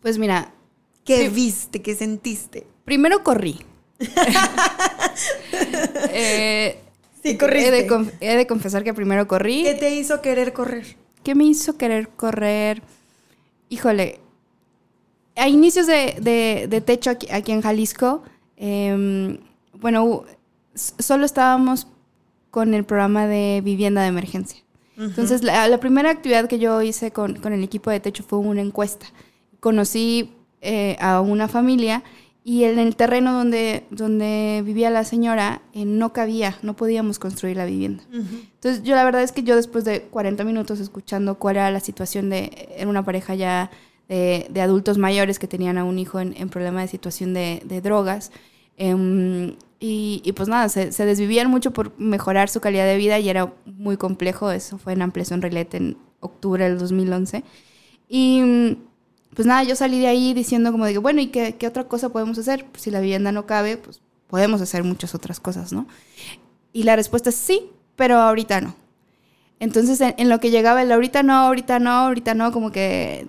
Pues mira, ¿Qué viste? ¿Qué sentiste? primero corrí. Eh, Sí, corriste. He de, conf- he de confesar que primero corrí. ¿Qué te hizo querer correr? ¿Qué me hizo querer correr? Híjole, a inicios de, de, techo aquí, aquí, en Jalisco, em, bueno, solo estábamos con el programa de vivienda de emergencia. Entonces, la, primera actividad que yo hice con, con, el equipo de techo fue una encuesta. Conocí eh, a una familia y en el terreno donde, donde vivía la señora eh, no cabía, no podíamos construir la vivienda. Entonces, yo la verdad es que yo después de 40 minutos escuchando cuál era la situación de, era una pareja ya de, de adultos mayores que tenían a un hijo en, en problema de situación de, de drogas, em, y, pues nada, se, desvivían mucho por mejorar su calidad de vida y era muy complejo. Eso fue en Ampliación Relete en octubre del 2011. Y pues nada, yo salí de ahí diciendo como digo, bueno, ¿y qué, qué otra cosa podemos hacer? Pues si la vivienda no cabe, pues podemos hacer muchas otras cosas, ¿no? Y la respuesta es sí, pero ahorita no. Entonces, en, lo que llegaba el ahorita no, ahorita no, ahorita no, como que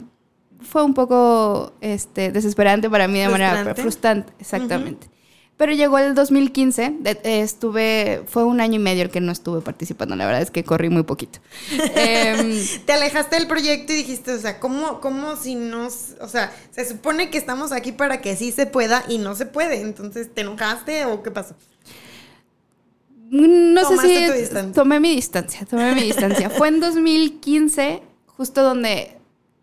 fue un poco este, desesperante para mí de manera frustrante, exactamente. Pero llegó el 2015, estuve, fue un año y medio el que no estuve participando, la verdad es que corrí muy poquito. Em, Te alejaste del proyecto y dijiste, o sea, ¿cómo, ¿cómo si no, o sea, se supone que estamos aquí para que sí se pueda y no se puede, entonces, ¿te enojaste o qué pasó? No sé si tomé mi distancia, tomé mi distancia. fue en 2015, justo donde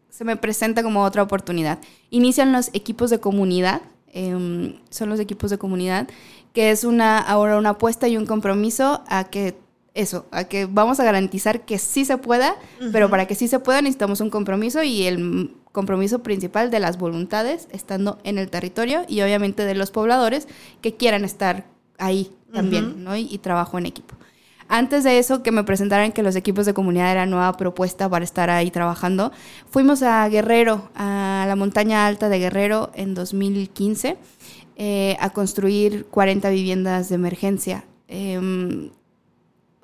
se me presenta como otra oportunidad. Inician los equipos de comunidad Em, son los equipos de comunidad, que es una, ahora una apuesta y un compromiso a que eso, a que vamos a garantizar que sí se pueda, pero para que sí se pueda necesitamos un compromiso y el compromiso principal de las voluntades estando en el territorio y obviamente de los pobladores que quieran estar ahí también, ¿no? y, trabajo en equipo. Antes de eso, que me presentaran que los equipos de comunidad era nueva propuesta para estar ahí trabajando, fuimos a Guerrero, a la montaña alta de Guerrero en 2015, eh, a construir 40 viviendas de emergencia. Em,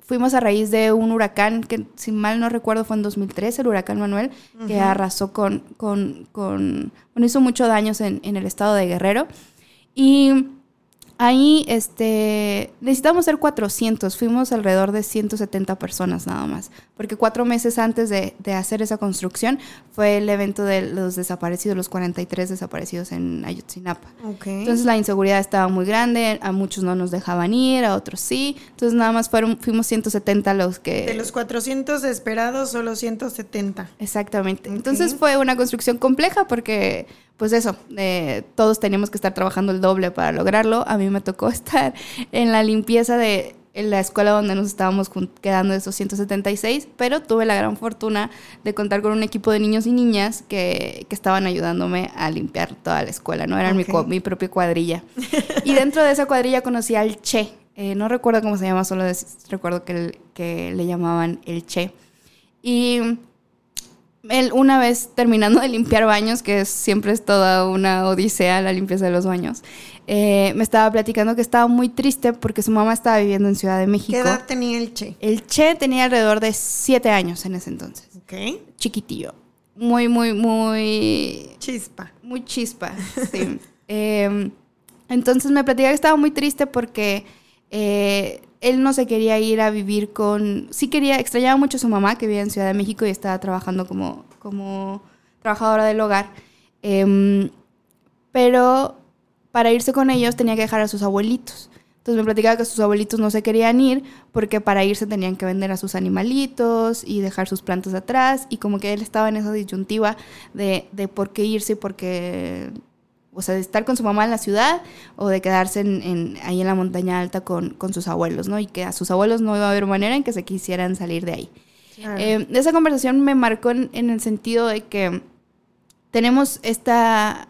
fuimos a raíz de un huracán que, si mal no recuerdo, fue en 2013, el huracán Manuel, que arrasó con, con, con, bueno, hizo mucho daños en, en el estado de Guerrero. Y Ahí este, necesitamos ser 400, fuimos alrededor de 170 personas nada más, porque cuatro meses antes de, hacer esa construcción fue el evento de los desaparecidos, los 43 desaparecidos en Ayotzinapa. Entonces la inseguridad estaba muy grande, a muchos no nos dejaban ir, a otros sí, entonces nada más fueron, fuimos 170 los que... De los 400 esperados, solo 170. Exactamente. Entonces fue una construcción compleja porque pues eso, eh, todos teníamos que estar trabajando el doble para lograrlo. A mí me tocó estar en la limpieza de la escuela donde nos estábamos quedando esos 176, pero tuve la gran fortuna de contar con un equipo de niños y niñas que, estaban ayudándome a limpiar toda la escuela, ¿no? Era mi, mi, propia cuadrilla. Y dentro de esa cuadrilla conocí al Che. Eh, no recuerdo cómo se llama, solo recuerdo que, que le llamaban el Che. Y él una vez terminando de limpiar baños, que siempre es toda una odisea la limpieza de los baños, eh, me estaba platicando que estaba muy triste porque su mamá estaba viviendo en Ciudad de México. ¿Qué edad tenía el Che? El Che tenía alrededor de siete años en ese entonces. Ok. Chiquitillo. Muy, muy, muy... Chispa. Muy chispa, sí. Em, entonces me platicaba que estaba muy triste porque... Eh, él no se quería ir a vivir con... Sí quería, extrañaba mucho a su mamá que vivía en Ciudad de México y estaba trabajando como, como trabajadora del hogar. Em, pero para irse con ellos tenía que dejar a sus abuelitos. Entonces me platicaba que sus abuelitos no se querían ir porque para irse tenían que vender a sus animalitos y dejar sus plantas atrás y como que él estaba en esa disyuntiva de, de por qué irse porque o sea, de estar con su mamá en la ciudad o de quedarse en, ahí en la montaña alta con, sus abuelos, ¿no? Y que a sus abuelos no iba a haber manera en que se quisieran salir de ahí. Eh, esa conversación me marcó en, el sentido de que tenemos esta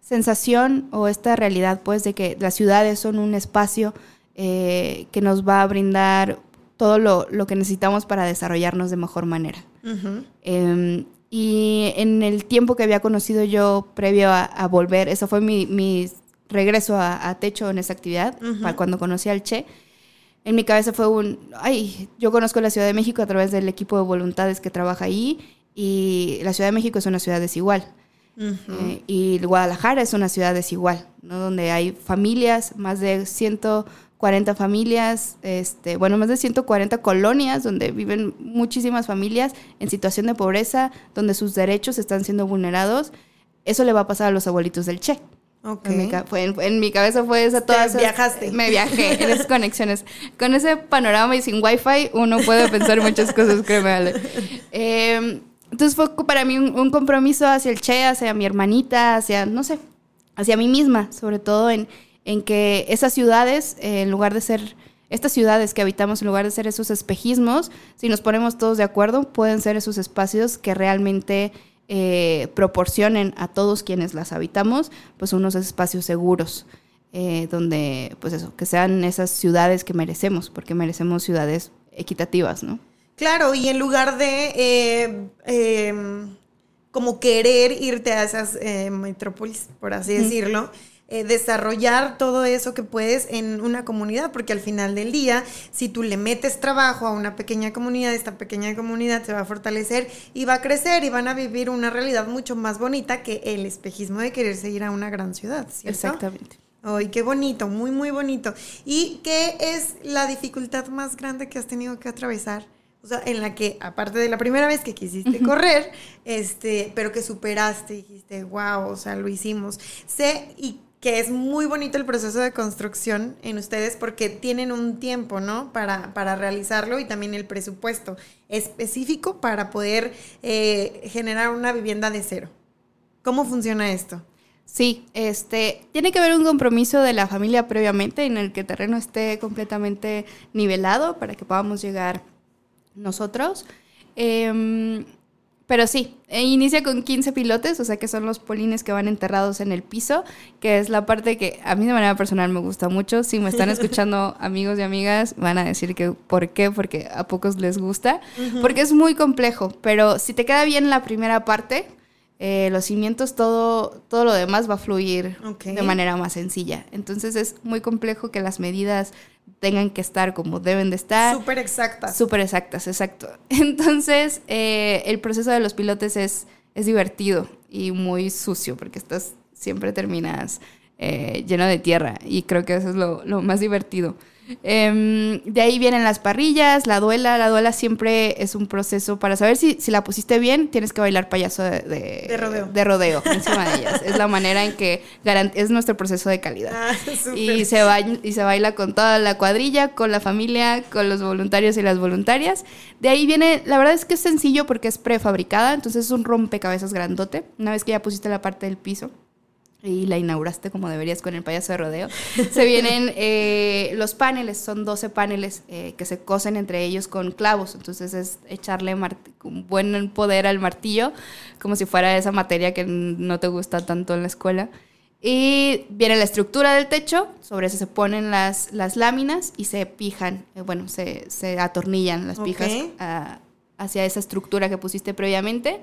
sensación o esta realidad, pues, de que las ciudades son un espacio eh, que nos va a brindar todo lo, que necesitamos para desarrollarnos de mejor manera. Y en el tiempo que había conocido yo previo a, volver, eso fue mi, regreso a, Techo en esa actividad, para cuando conocí al Che, en mi cabeza fue un, ay, yo conozco la Ciudad de México a través del equipo de voluntades que trabaja ahí y la Ciudad de México es una ciudad desigual. Eh, y Guadalajara es una ciudad desigual, ¿no? donde hay familias, más de ciento 40 familias, este, bueno, más de 140 colonias donde viven muchísimas familias en situación de pobreza, donde sus derechos están siendo vulnerados. eso le va a pasar a los abuelitos del Che. Ok. En mi, fue- en- en mi cabeza fue esa, todas esas- viajaste. Me viajé en esas conexiones. Con ese panorama y sin wifi, uno puede pensar muchas cosas, créeme, Ale. Eh, entonces fue para mí un, un compromiso hacia el Che, hacia mi hermanita, hacia, no sé, hacia mí misma, sobre todo en, en que esas ciudades, eh, en lugar de ser, estas ciudades que habitamos, en lugar de ser esos espejismos, si nos ponemos todos de acuerdo, pueden ser esos espacios que realmente eh, proporcionen a todos quienes las habitamos, pues unos espacios seguros, eh, donde, pues eso, que sean esas ciudades que merecemos, porque merecemos ciudades equitativas, ¿no? Claro, y en lugar de eh, eh, como querer irte a esas eh, metrópolis, por así decirlo, eh, desarrollar todo eso que puedes en una comunidad, porque al final del día, si tú le metes trabajo a una pequeña comunidad, esta pequeña comunidad se va a fortalecer y va a crecer y van a vivir una realidad mucho más bonita que el espejismo de quererse ir a una gran ciudad, ¿cierto? Exactamente. Ay, qué bonito, muy, muy bonito. ¿Y qué es la dificultad más grande que has tenido que atravesar? O sea, en la que, aparte de la primera vez que quisiste correr, este, pero que superaste, dijiste, wow, o sea, lo hicimos. Sé y que es muy bonito el proceso de construcción en ustedes porque tienen un tiempo, ¿no? Para, para realizarlo y también el presupuesto específico para poder eh, generar una vivienda de cero. ¿Cómo funciona esto? Sí, este, tiene que haber un compromiso de la familia previamente en el que el terreno esté completamente nivelado para que podamos llegar nosotros. Em, pero sí, e inicia con 15 pilotes, o sea que son los polines que van enterrados en el piso, que es la parte que a mí de manera personal me gusta mucho. Si me están escuchando amigos y amigas, van a decir que por qué, porque a pocos les gusta, porque es muy complejo, pero si te queda bien la primera parte, eh, los cimientos, todo, todo lo demás va a fluir de manera más sencilla. Entonces es muy complejo que las medidas tengan que estar como deben de estar. Súper exactas. Súper exactas, exacto. Entonces, eh, el proceso de los pilotes es, es divertido y muy sucio porque estás, siempre terminas eh, lleno de tierra y creo que eso es lo, lo más divertido. Em, de ahí vienen las parrillas, la duela. La duela siempre es un proceso para saber si, si la pusiste bien, tienes que bailar payaso de, de, De rodeo. de rodeo encima de ellas. Es la manera en que es nuestro proceso de calidad. Ah. Y se, baila, y se baila con toda la cuadrilla, con la familia, con los voluntarios y las voluntarias. De ahí viene, la verdad es que es sencillo porque es prefabricada, entonces es un rompecabezas grandote. Una vez que ya pusiste la parte del piso y la inauguraste como deberías con el payaso de rodeo, se vienen eh, los paneles, son 12 paneles eh, que se cosen entre ellos con clavos, entonces es echarle con buen poder al martillo, como si fuera esa materia que no te gusta tanto en la escuela. Y viene la estructura del techo, sobre eso se ponen las, las láminas y se pijan, eh, bueno, se, se atornillan las pijas hacia esa estructura que pusiste previamente.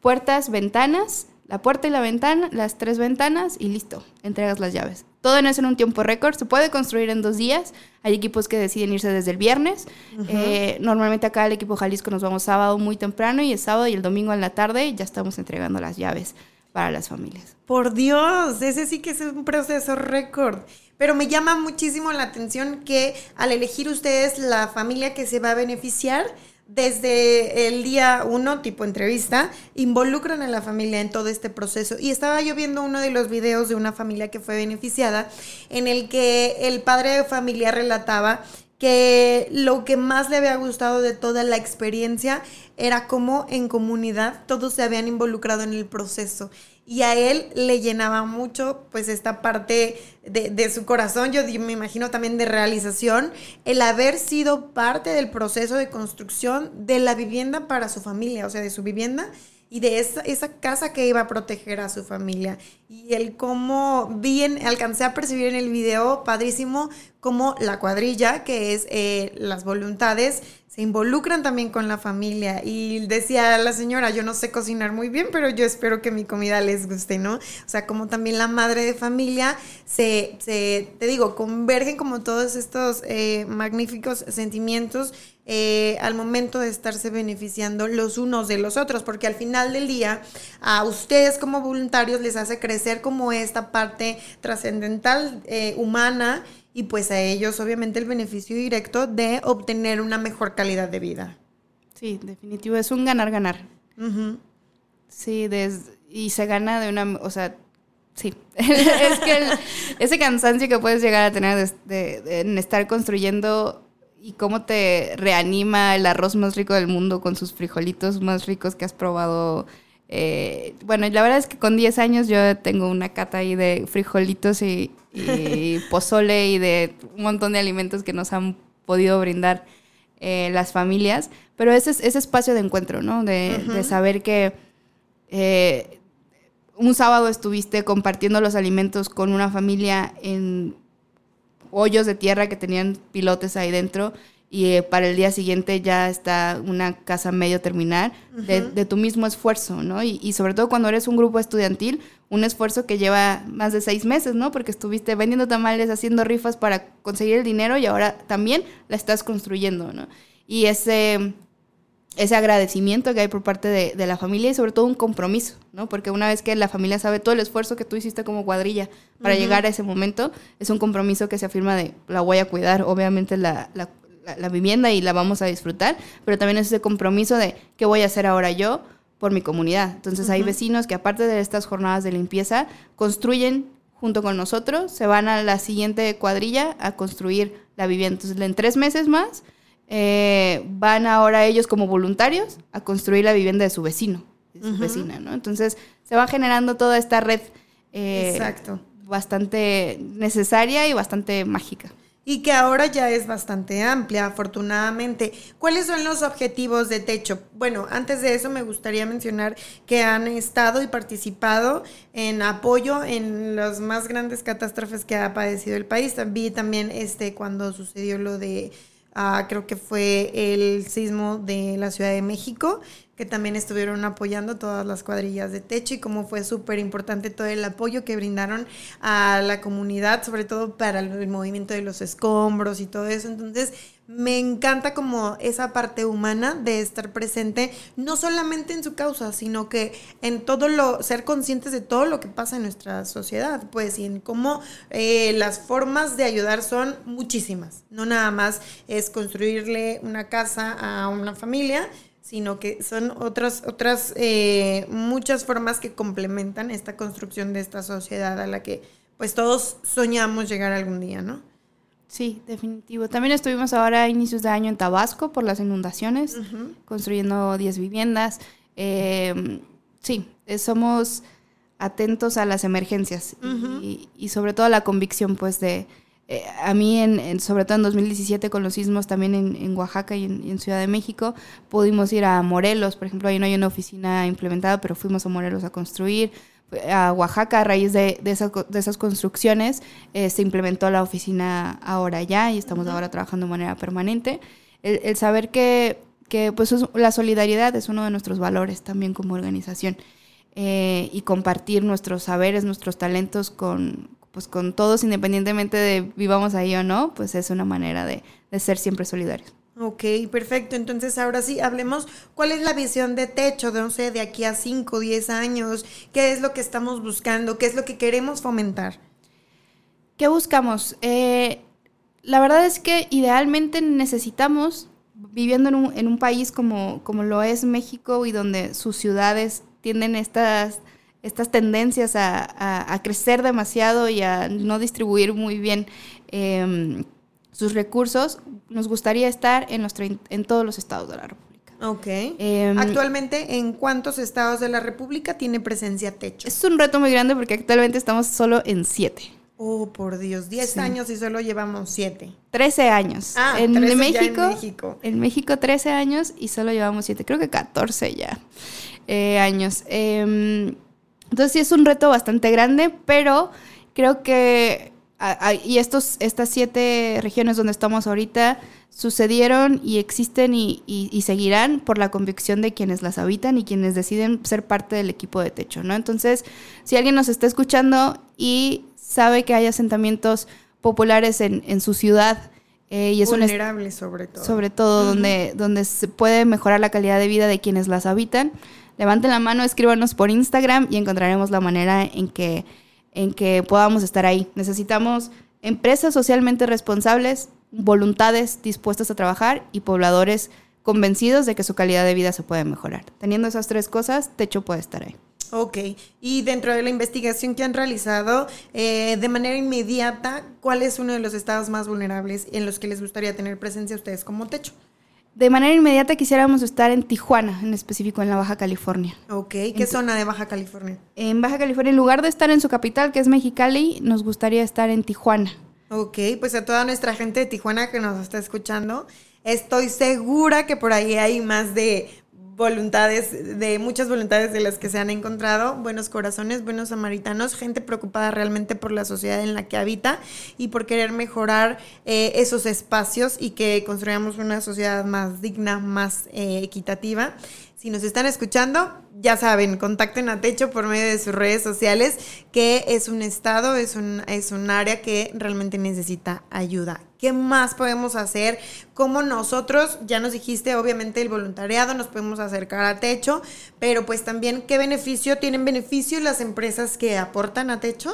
Puertas, ventanas, la puerta y la ventana, las tres ventanas y listo, entregas las llaves. Todo en eso en un tiempo récord, se puede construir en dos días. Hay equipos que deciden irse desde el viernes. Eh, normalmente acá el equipo Jalisco nos vamos sábado muy temprano y el sábado y el domingo en la tarde ya estamos entregando las llaves para las familias. Por Dios, ese sí que es un proceso récord. Pero me llama muchísimo la atención que al elegir ustedes la familia que se va a beneficiar, desde el día uno, tipo entrevista, involucran a la familia en todo este proceso. Y estaba yo viendo uno de los videos de una familia que fue beneficiada, en el que el padre de familia relataba que lo que más le había gustado de toda la experiencia era cómo en comunidad todos se habían involucrado en el proceso y a él le llenaba mucho pues esta parte de, de su corazón, yo me imagino también de realización, el haber sido parte del proceso de construcción de la vivienda para su familia, o sea, de su vivienda y de esa, esa casa que iba a proteger a su familia. Y el cómo bien alcancé a percibir en el video, padrísimo, como la cuadrilla, que es eh, las voluntades, se involucran también con la familia. Y decía la señora, yo no sé cocinar muy bien, pero yo espero que mi comida les guste, ¿no? O sea, como también la madre de familia, se, se te digo, convergen como todos estos eh, magníficos sentimientos eh, al momento de estarse beneficiando los unos de los otros, porque al final del día a ustedes como voluntarios les hace crecer como esta parte trascendental eh, humana y pues a ellos obviamente el beneficio directo de obtener una mejor calidad de vida. Sí, definitivo, es un ganar-ganar. Sí, des- y se gana de una, o sea, sí, es que el- ese cansancio que puedes llegar a tener de, de- de- en estar construyendo y cómo te reanima el arroz más rico del mundo con sus frijolitos más ricos que has probado. Eh, bueno, la verdad es que con 10 años yo tengo una cata ahí de frijolitos y, y pozole y de un montón de alimentos que nos han podido brindar eh, las familias, pero ese, es- ese espacio de encuentro, ¿no? De, de saber que eh, un sábado estuviste compartiendo los alimentos con una familia en hoyos de tierra que tenían pilotes ahí dentro y eh, para el día siguiente ya está una casa medio terminar de, de tu mismo esfuerzo, ¿no? Y, y sobre todo cuando eres un grupo estudiantil, un esfuerzo que lleva más de seis meses, ¿no? Porque estuviste vendiendo tamales, haciendo rifas para conseguir el dinero y ahora también la estás construyendo, ¿no? Y ese ese agradecimiento que hay por parte de, de la familia y sobre todo un compromiso, ¿no? Porque una vez que la familia sabe todo el esfuerzo que tú hiciste como cuadrilla para llegar a ese momento, es un compromiso que se afirma de la voy a cuidar, obviamente la, la- la- la vivienda y la vamos a disfrutar, pero también es ese compromiso de qué voy a hacer ahora yo por mi comunidad. Entonces hay vecinos que aparte de estas jornadas de limpieza, construyen junto con nosotros, se van a la siguiente cuadrilla a construir la vivienda. Entonces en tres meses más eh, van ahora ellos como voluntarios a construir la vivienda de su vecino, de su vecina, ¿no? Entonces se va generando toda esta red eh, Exacto. bastante necesaria y bastante mágica. Y que ahora ya es bastante amplia, afortunadamente. ¿Cuáles son los objetivos de Techo? Bueno, antes de eso me gustaría mencionar que han estado y participado en apoyo en las más grandes catástrofes que ha padecido el país. Vi también este cuando sucedió lo de, ah, creo que fue el sismo de la Ciudad de México, que también estuvieron apoyando todas las cuadrillas de techo y cómo fue súper importante todo el apoyo que brindaron a la comunidad, sobre todo para el movimiento de los escombros y todo eso. Entonces, me encanta como esa parte humana de estar presente, no solamente en su causa, sino que en todo lo, ser conscientes de todo lo que pasa en nuestra sociedad, pues, y en cómo eh, las formas de ayudar son muchísimas. No nada más es construirle una casa a una familia, sino que son otras, otras, eh, muchas formas que complementan esta construcción de esta sociedad a la que pues todos soñamos llegar algún día, ¿no? Sí, definitivo. También estuvimos ahora a inicios de año en Tabasco por las inundaciones, construyendo 10 viviendas. Eh, sí, somos atentos a las emergencias y, y sobre todo la convicción, pues, de... eh, a mí, en, en- sobre todo en 2017, con los sismos también en, en Oaxaca y en, en Ciudad de México, pudimos ir a Morelos, por ejemplo, ahí no hay una oficina implementada, pero fuimos a Morelos a construir. A Oaxaca, a raíz de, de, esa co- de esas construcciones, eh, se implementó la oficina ahora ya y estamos ahora trabajando de manera permanente. El, el saber que, que pues, es- la solidaridad es uno de nuestros valores también como organización eh, y compartir nuestros saberes, nuestros talentos con, pues, con todos, independientemente de vivamos ahí o no, pues es una manera de, de ser siempre solidarios. Ok, perfecto. Entonces ahora sí, hablemos cuál es la visión de techo, de, no sé, de aquí a 5, 10 años, qué es lo que estamos buscando, qué es lo que queremos fomentar. ¿Qué buscamos? Eh, la verdad es que idealmente necesitamos, viviendo en un, en un país como, como lo es México y donde sus ciudades tienden estas, estas tendencias a, a- a crecer demasiado y a no distribuir muy bien em, sus recursos, nos gustaría estar en, los en todos los estados de la República. Ok. Em, Actualmente, ¿en cuántos estados de la República tiene presencia techo? Es un reto muy grande porque actualmente estamos solo en siete. Oh, por Dios, 10 Sí. años y solo llevamos 7. 13 años. Ah, en 13 ya en México, México. En México 13 años y solo llevamos 7, creo que 14 ya eh, años. Em, entonces sí es un reto bastante grande, pero creo que, y estos, estas siete regiones donde estamos ahorita sucedieron y existen y, y- y seguirán por la convicción de quienes las habitan y quienes deciden ser parte del equipo de techo, ¿no? Entonces, si alguien nos está escuchando y sabe que hay asentamientos populares en, en su ciudad, eh, y es Vulnerable sobre todo. sobre todo donde, donde se puede mejorar la calidad de vida de quienes las habitan. Levanten la mano, escríbanos por Instagram y encontraremos la manera en que, en que podamos estar ahí. Necesitamos empresas socialmente responsables, voluntades dispuestas a trabajar y pobladores convencidos de que su calidad de vida se puede mejorar. Teniendo esas tres cosas, Techo puede estar ahí. Ok, y dentro de la investigación que han realizado, eh, de manera inmediata, ¿cuál es uno de los estados más vulnerables en los que les gustaría tener presencia ustedes como techo? De manera inmediata quisiéramos estar en Tijuana, en específico en la Baja California. Ok, ¿qué zona de Baja California? En Baja California, en lugar de estar en su capital, que es Mexicali, nos gustaría estar en Tijuana. Ok, pues a toda nuestra gente de Tijuana que nos está escuchando, estoy segura que por ahí hay más de voluntades, de muchas voluntades de las que se han encontrado, buenos corazones, buenos samaritanos, gente preocupada realmente por la sociedad en la que habita y por querer mejorar eh, esos espacios y que construyamos una sociedad más digna, más eh, equitativa. Si nos están escuchando, ya saben, contacten a Techo por medio de sus redes sociales, que es un estado, es un, es un área que realmente necesita ayuda. ¿Qué más podemos hacer? Como nosotros, ya nos dijiste, obviamente el voluntariado, nos podemos acercar a Techo, pero pues también, ¿qué beneficio? ¿Tienen beneficio las empresas que aportan a Techo?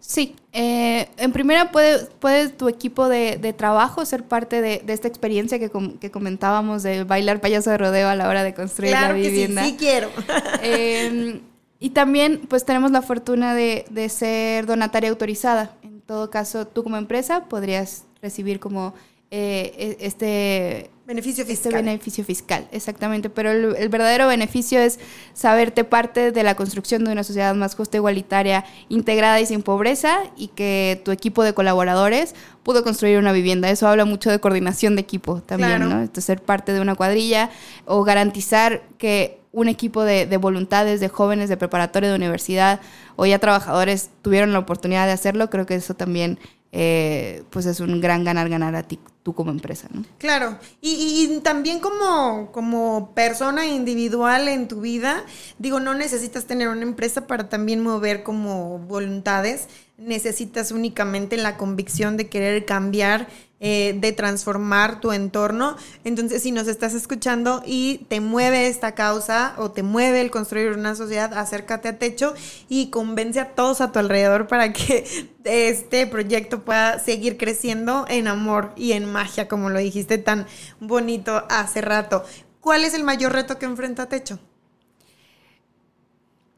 Sí, eh, en primera puede, puede tu equipo de, trabajo ser parte de, esta experiencia que, que, comentábamos de bailar payaso de rodeo a la hora de construir la vivienda. sí, sí quiero. Em, y también pues tenemos la fortuna de, de ser donataria autorizada. En todo caso, tú como empresa podrías recibir como eh, e, este beneficio este fiscal. Este beneficio fiscal, exactamente. Pero el, verdadero beneficio es saberte parte de la construcción de una sociedad más justa, igualitaria, integrada y sin pobreza, y que tu equipo de colaboradores pudo construir una vivienda. Eso habla mucho de coordinación de equipo también, ¿no? Entonces, ser parte de una cuadrilla o garantizar que un equipo de, de, voluntades, de jóvenes de preparatoria, de universidad o ya trabajadores tuvieron la oportunidad de hacerlo, creo que eso también eh, pues es un gran ganar-ganar a ti, tú como empresa. Claro, y, también como, como persona individual en tu vida, digo, no necesitas tener una empresa para también mover como voluntades, necesitas únicamente la convicción de querer cambiar eh, de transformar tu entorno. Entonces, si nos estás escuchando y te mueve esta causa o te mueve el construir una sociedad, acércate a Techo y convence a todos a tu alrededor para que este proyecto pueda seguir creciendo en amor y en magia, como lo dijiste tan bonito hace rato. ¿Cuál es el mayor reto que enfrenta Techo?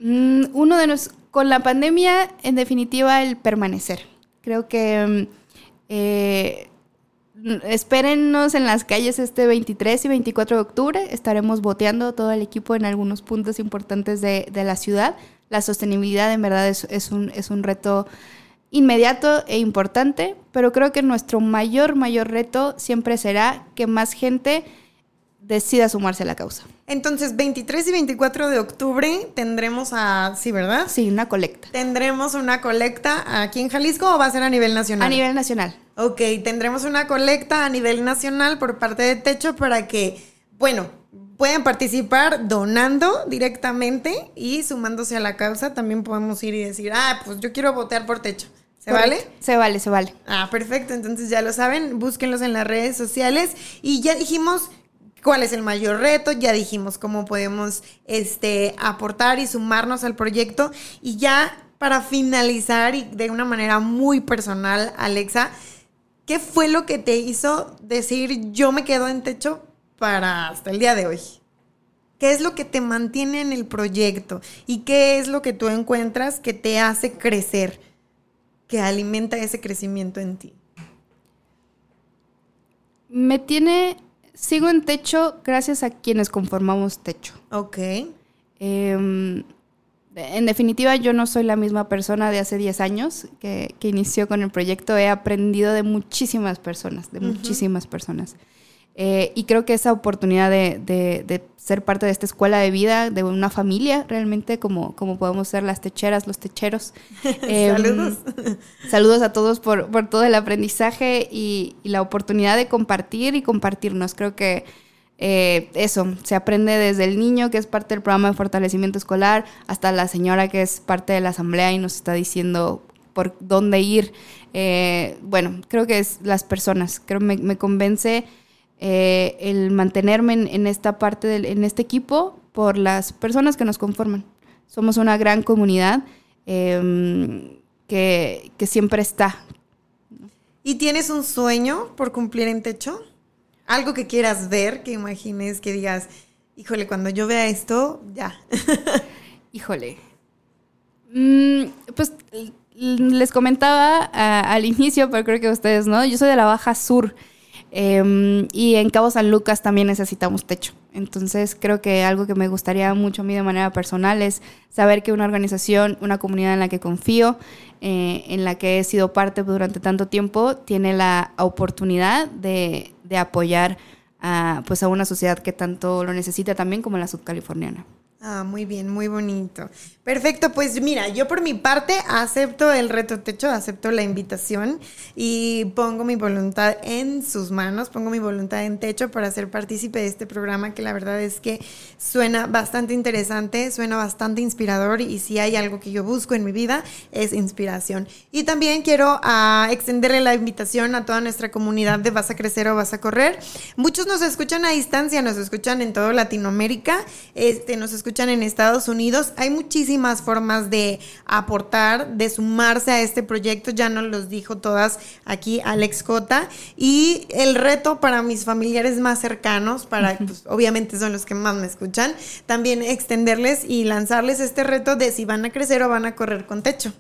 Mm, uno de los, con la pandemia, en definitiva, el permanecer. Creo que mm, eh, espérennos en las calles este 23 y 24 de octubre. Estaremos boteando todo el equipo en algunos puntos importantes de, la ciudad. La sostenibilidad en verdad es, un, es un reto inmediato e importante, pero creo que nuestro mayor, mayor reto siempre será que más gente decida sumarse a la causa. Entonces, 23 y 24 de octubre tendremos a, sí, ¿verdad? Sí, una colecta. Tendremos una colecta aquí en Jalisco o va a ser a nivel nacional? A nivel nacional. Ok, tendremos una colecta a nivel nacional por parte de Techo para que, bueno, puedan participar donando directamente y sumándose a la causa. También podemos ir y decir, ah, pues yo quiero votar por Techo. ¿Se vale? Se vale, se vale. Ah, perfecto. Entonces ya lo saben, búsquenlos en las redes sociales. Y ya dijimos cuál es el mayor reto, ya dijimos cómo podemos este, aportar y sumarnos al proyecto. Y ya para finalizar y de una manera muy personal, Alexa, ¿qué fue lo que te hizo decir yo me quedo en techo para hasta el día de hoy? ¿Qué es lo que te mantiene en el proyecto? ¿Y qué es lo que tú encuentras que te hace crecer, que alimenta ese crecimiento en ti? Me tiene sigo en techo gracias a quienes conformamos techo. Ok. Em, en definitiva, yo no soy la misma persona de hace 10 años que, inició con el proyecto. He aprendido de muchísimas personas, de muchísimas personas. Eh, y creo que esa oportunidad de, ser parte de esta escuela de vida, de una familia, realmente como, como podemos ser las techeras, los techeros. Saludos. Saludos a todos por, todo el aprendizaje y, la oportunidad de compartir y compartirnos. Creo que eh, eso, se aprende desde el niño que es parte del programa de fortalecimiento escolar hasta la señora que es parte de la asamblea y nos está diciendo por dónde ir. Eh, bueno, creo que es las personas. Creo que me, me convence eh, el mantenerme en, esta parte, del, en este equipo, por las personas que nos conforman. Somos una gran comunidad em, que, siempre está. ¿Y tienes un sueño por cumplir en techo? Algo que quieras ver, que imagines, que digas, híjole, cuando yo vea esto, ya. híjole, Mm, pues les comentaba al inicio, pero creo que ustedes no, yo soy de la Baja Sur em, y en Cabo San Lucas también necesitamos techo. Entonces creo que algo que me gustaría mucho a mí de manera personal es saber que una organización, una comunidad en la que confío, eh, en la que he sido parte durante tanto tiempo, tiene la oportunidad de, de apoyar a, pues a una sociedad que tanto lo necesita también como la subcaliforniana. Ah, muy bien, muy bonito. Perfecto, pues mira, yo por mi parte acepto el reto techo, acepto la invitación y pongo mi voluntad en sus manos, pongo mi voluntad en techo para ser partícipe de este programa que la verdad es que suena bastante interesante, suena bastante inspirador y si hay algo que yo busco en mi vida es inspiración. Y también quiero uh, extenderle la invitación a toda nuestra comunidad de Vas a Crecer o Vas a Correr. Muchos nos escuchan a distancia, nos escuchan en toda Latinoamérica, este, nos escuchan escuchan en Estados Unidos. Hay muchísimas formas de aportar, de sumarse a este proyecto. Ya nos los dijo todas aquí Alex J. Y el reto para mis familiares más cercanos, para pues, obviamente son los que más me escuchan, también extenderles y lanzarles este reto de si van a crecer o van a correr con techo.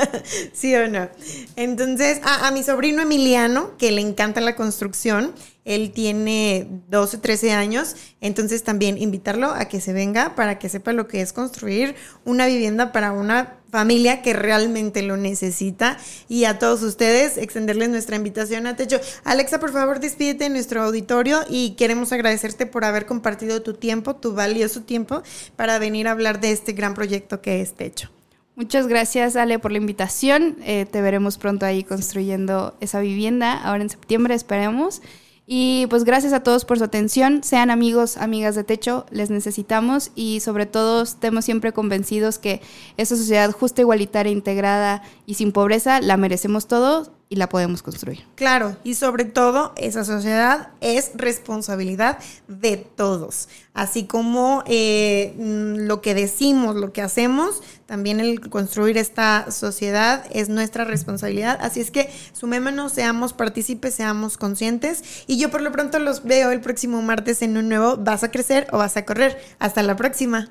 ¿Sí o no? Entonces, a mi sobrino Emiliano, que le encanta la construcción, él tiene 12, 13 años, entonces también invitarlo a que se venga para que sepa lo que es construir una vivienda para una familia que realmente lo necesita y a todos ustedes extenderles nuestra invitación a Techo. Alexa, por favor, despídete en nuestro auditorio y queremos agradecerte por haber compartido tu tiempo, tu valioso tiempo para venir a hablar de este gran proyecto que es Techo. Muchas gracias, Ale, por la invitación. Eh, te veremos pronto ahí construyendo esa vivienda, ahora en septiembre, esperemos. Y pues gracias a todos por su atención. Sean amigos, amigas de techo, les necesitamos y sobre todo estemos siempre convencidos que esa sociedad justa, igualitaria, integrada y sin pobreza la merecemos todos y la podemos construir. Claro, y sobre todo esa sociedad es responsabilidad de todos. Así como eh, mm, lo que decimos, lo que hacemos, también el construir esta sociedad es nuestra responsabilidad. Así es que sumémonos, seamos partícipes, seamos conscientes. Y yo por lo pronto los veo el próximo martes en un nuevo Vas a crecer o vas a correr. Hasta la próxima.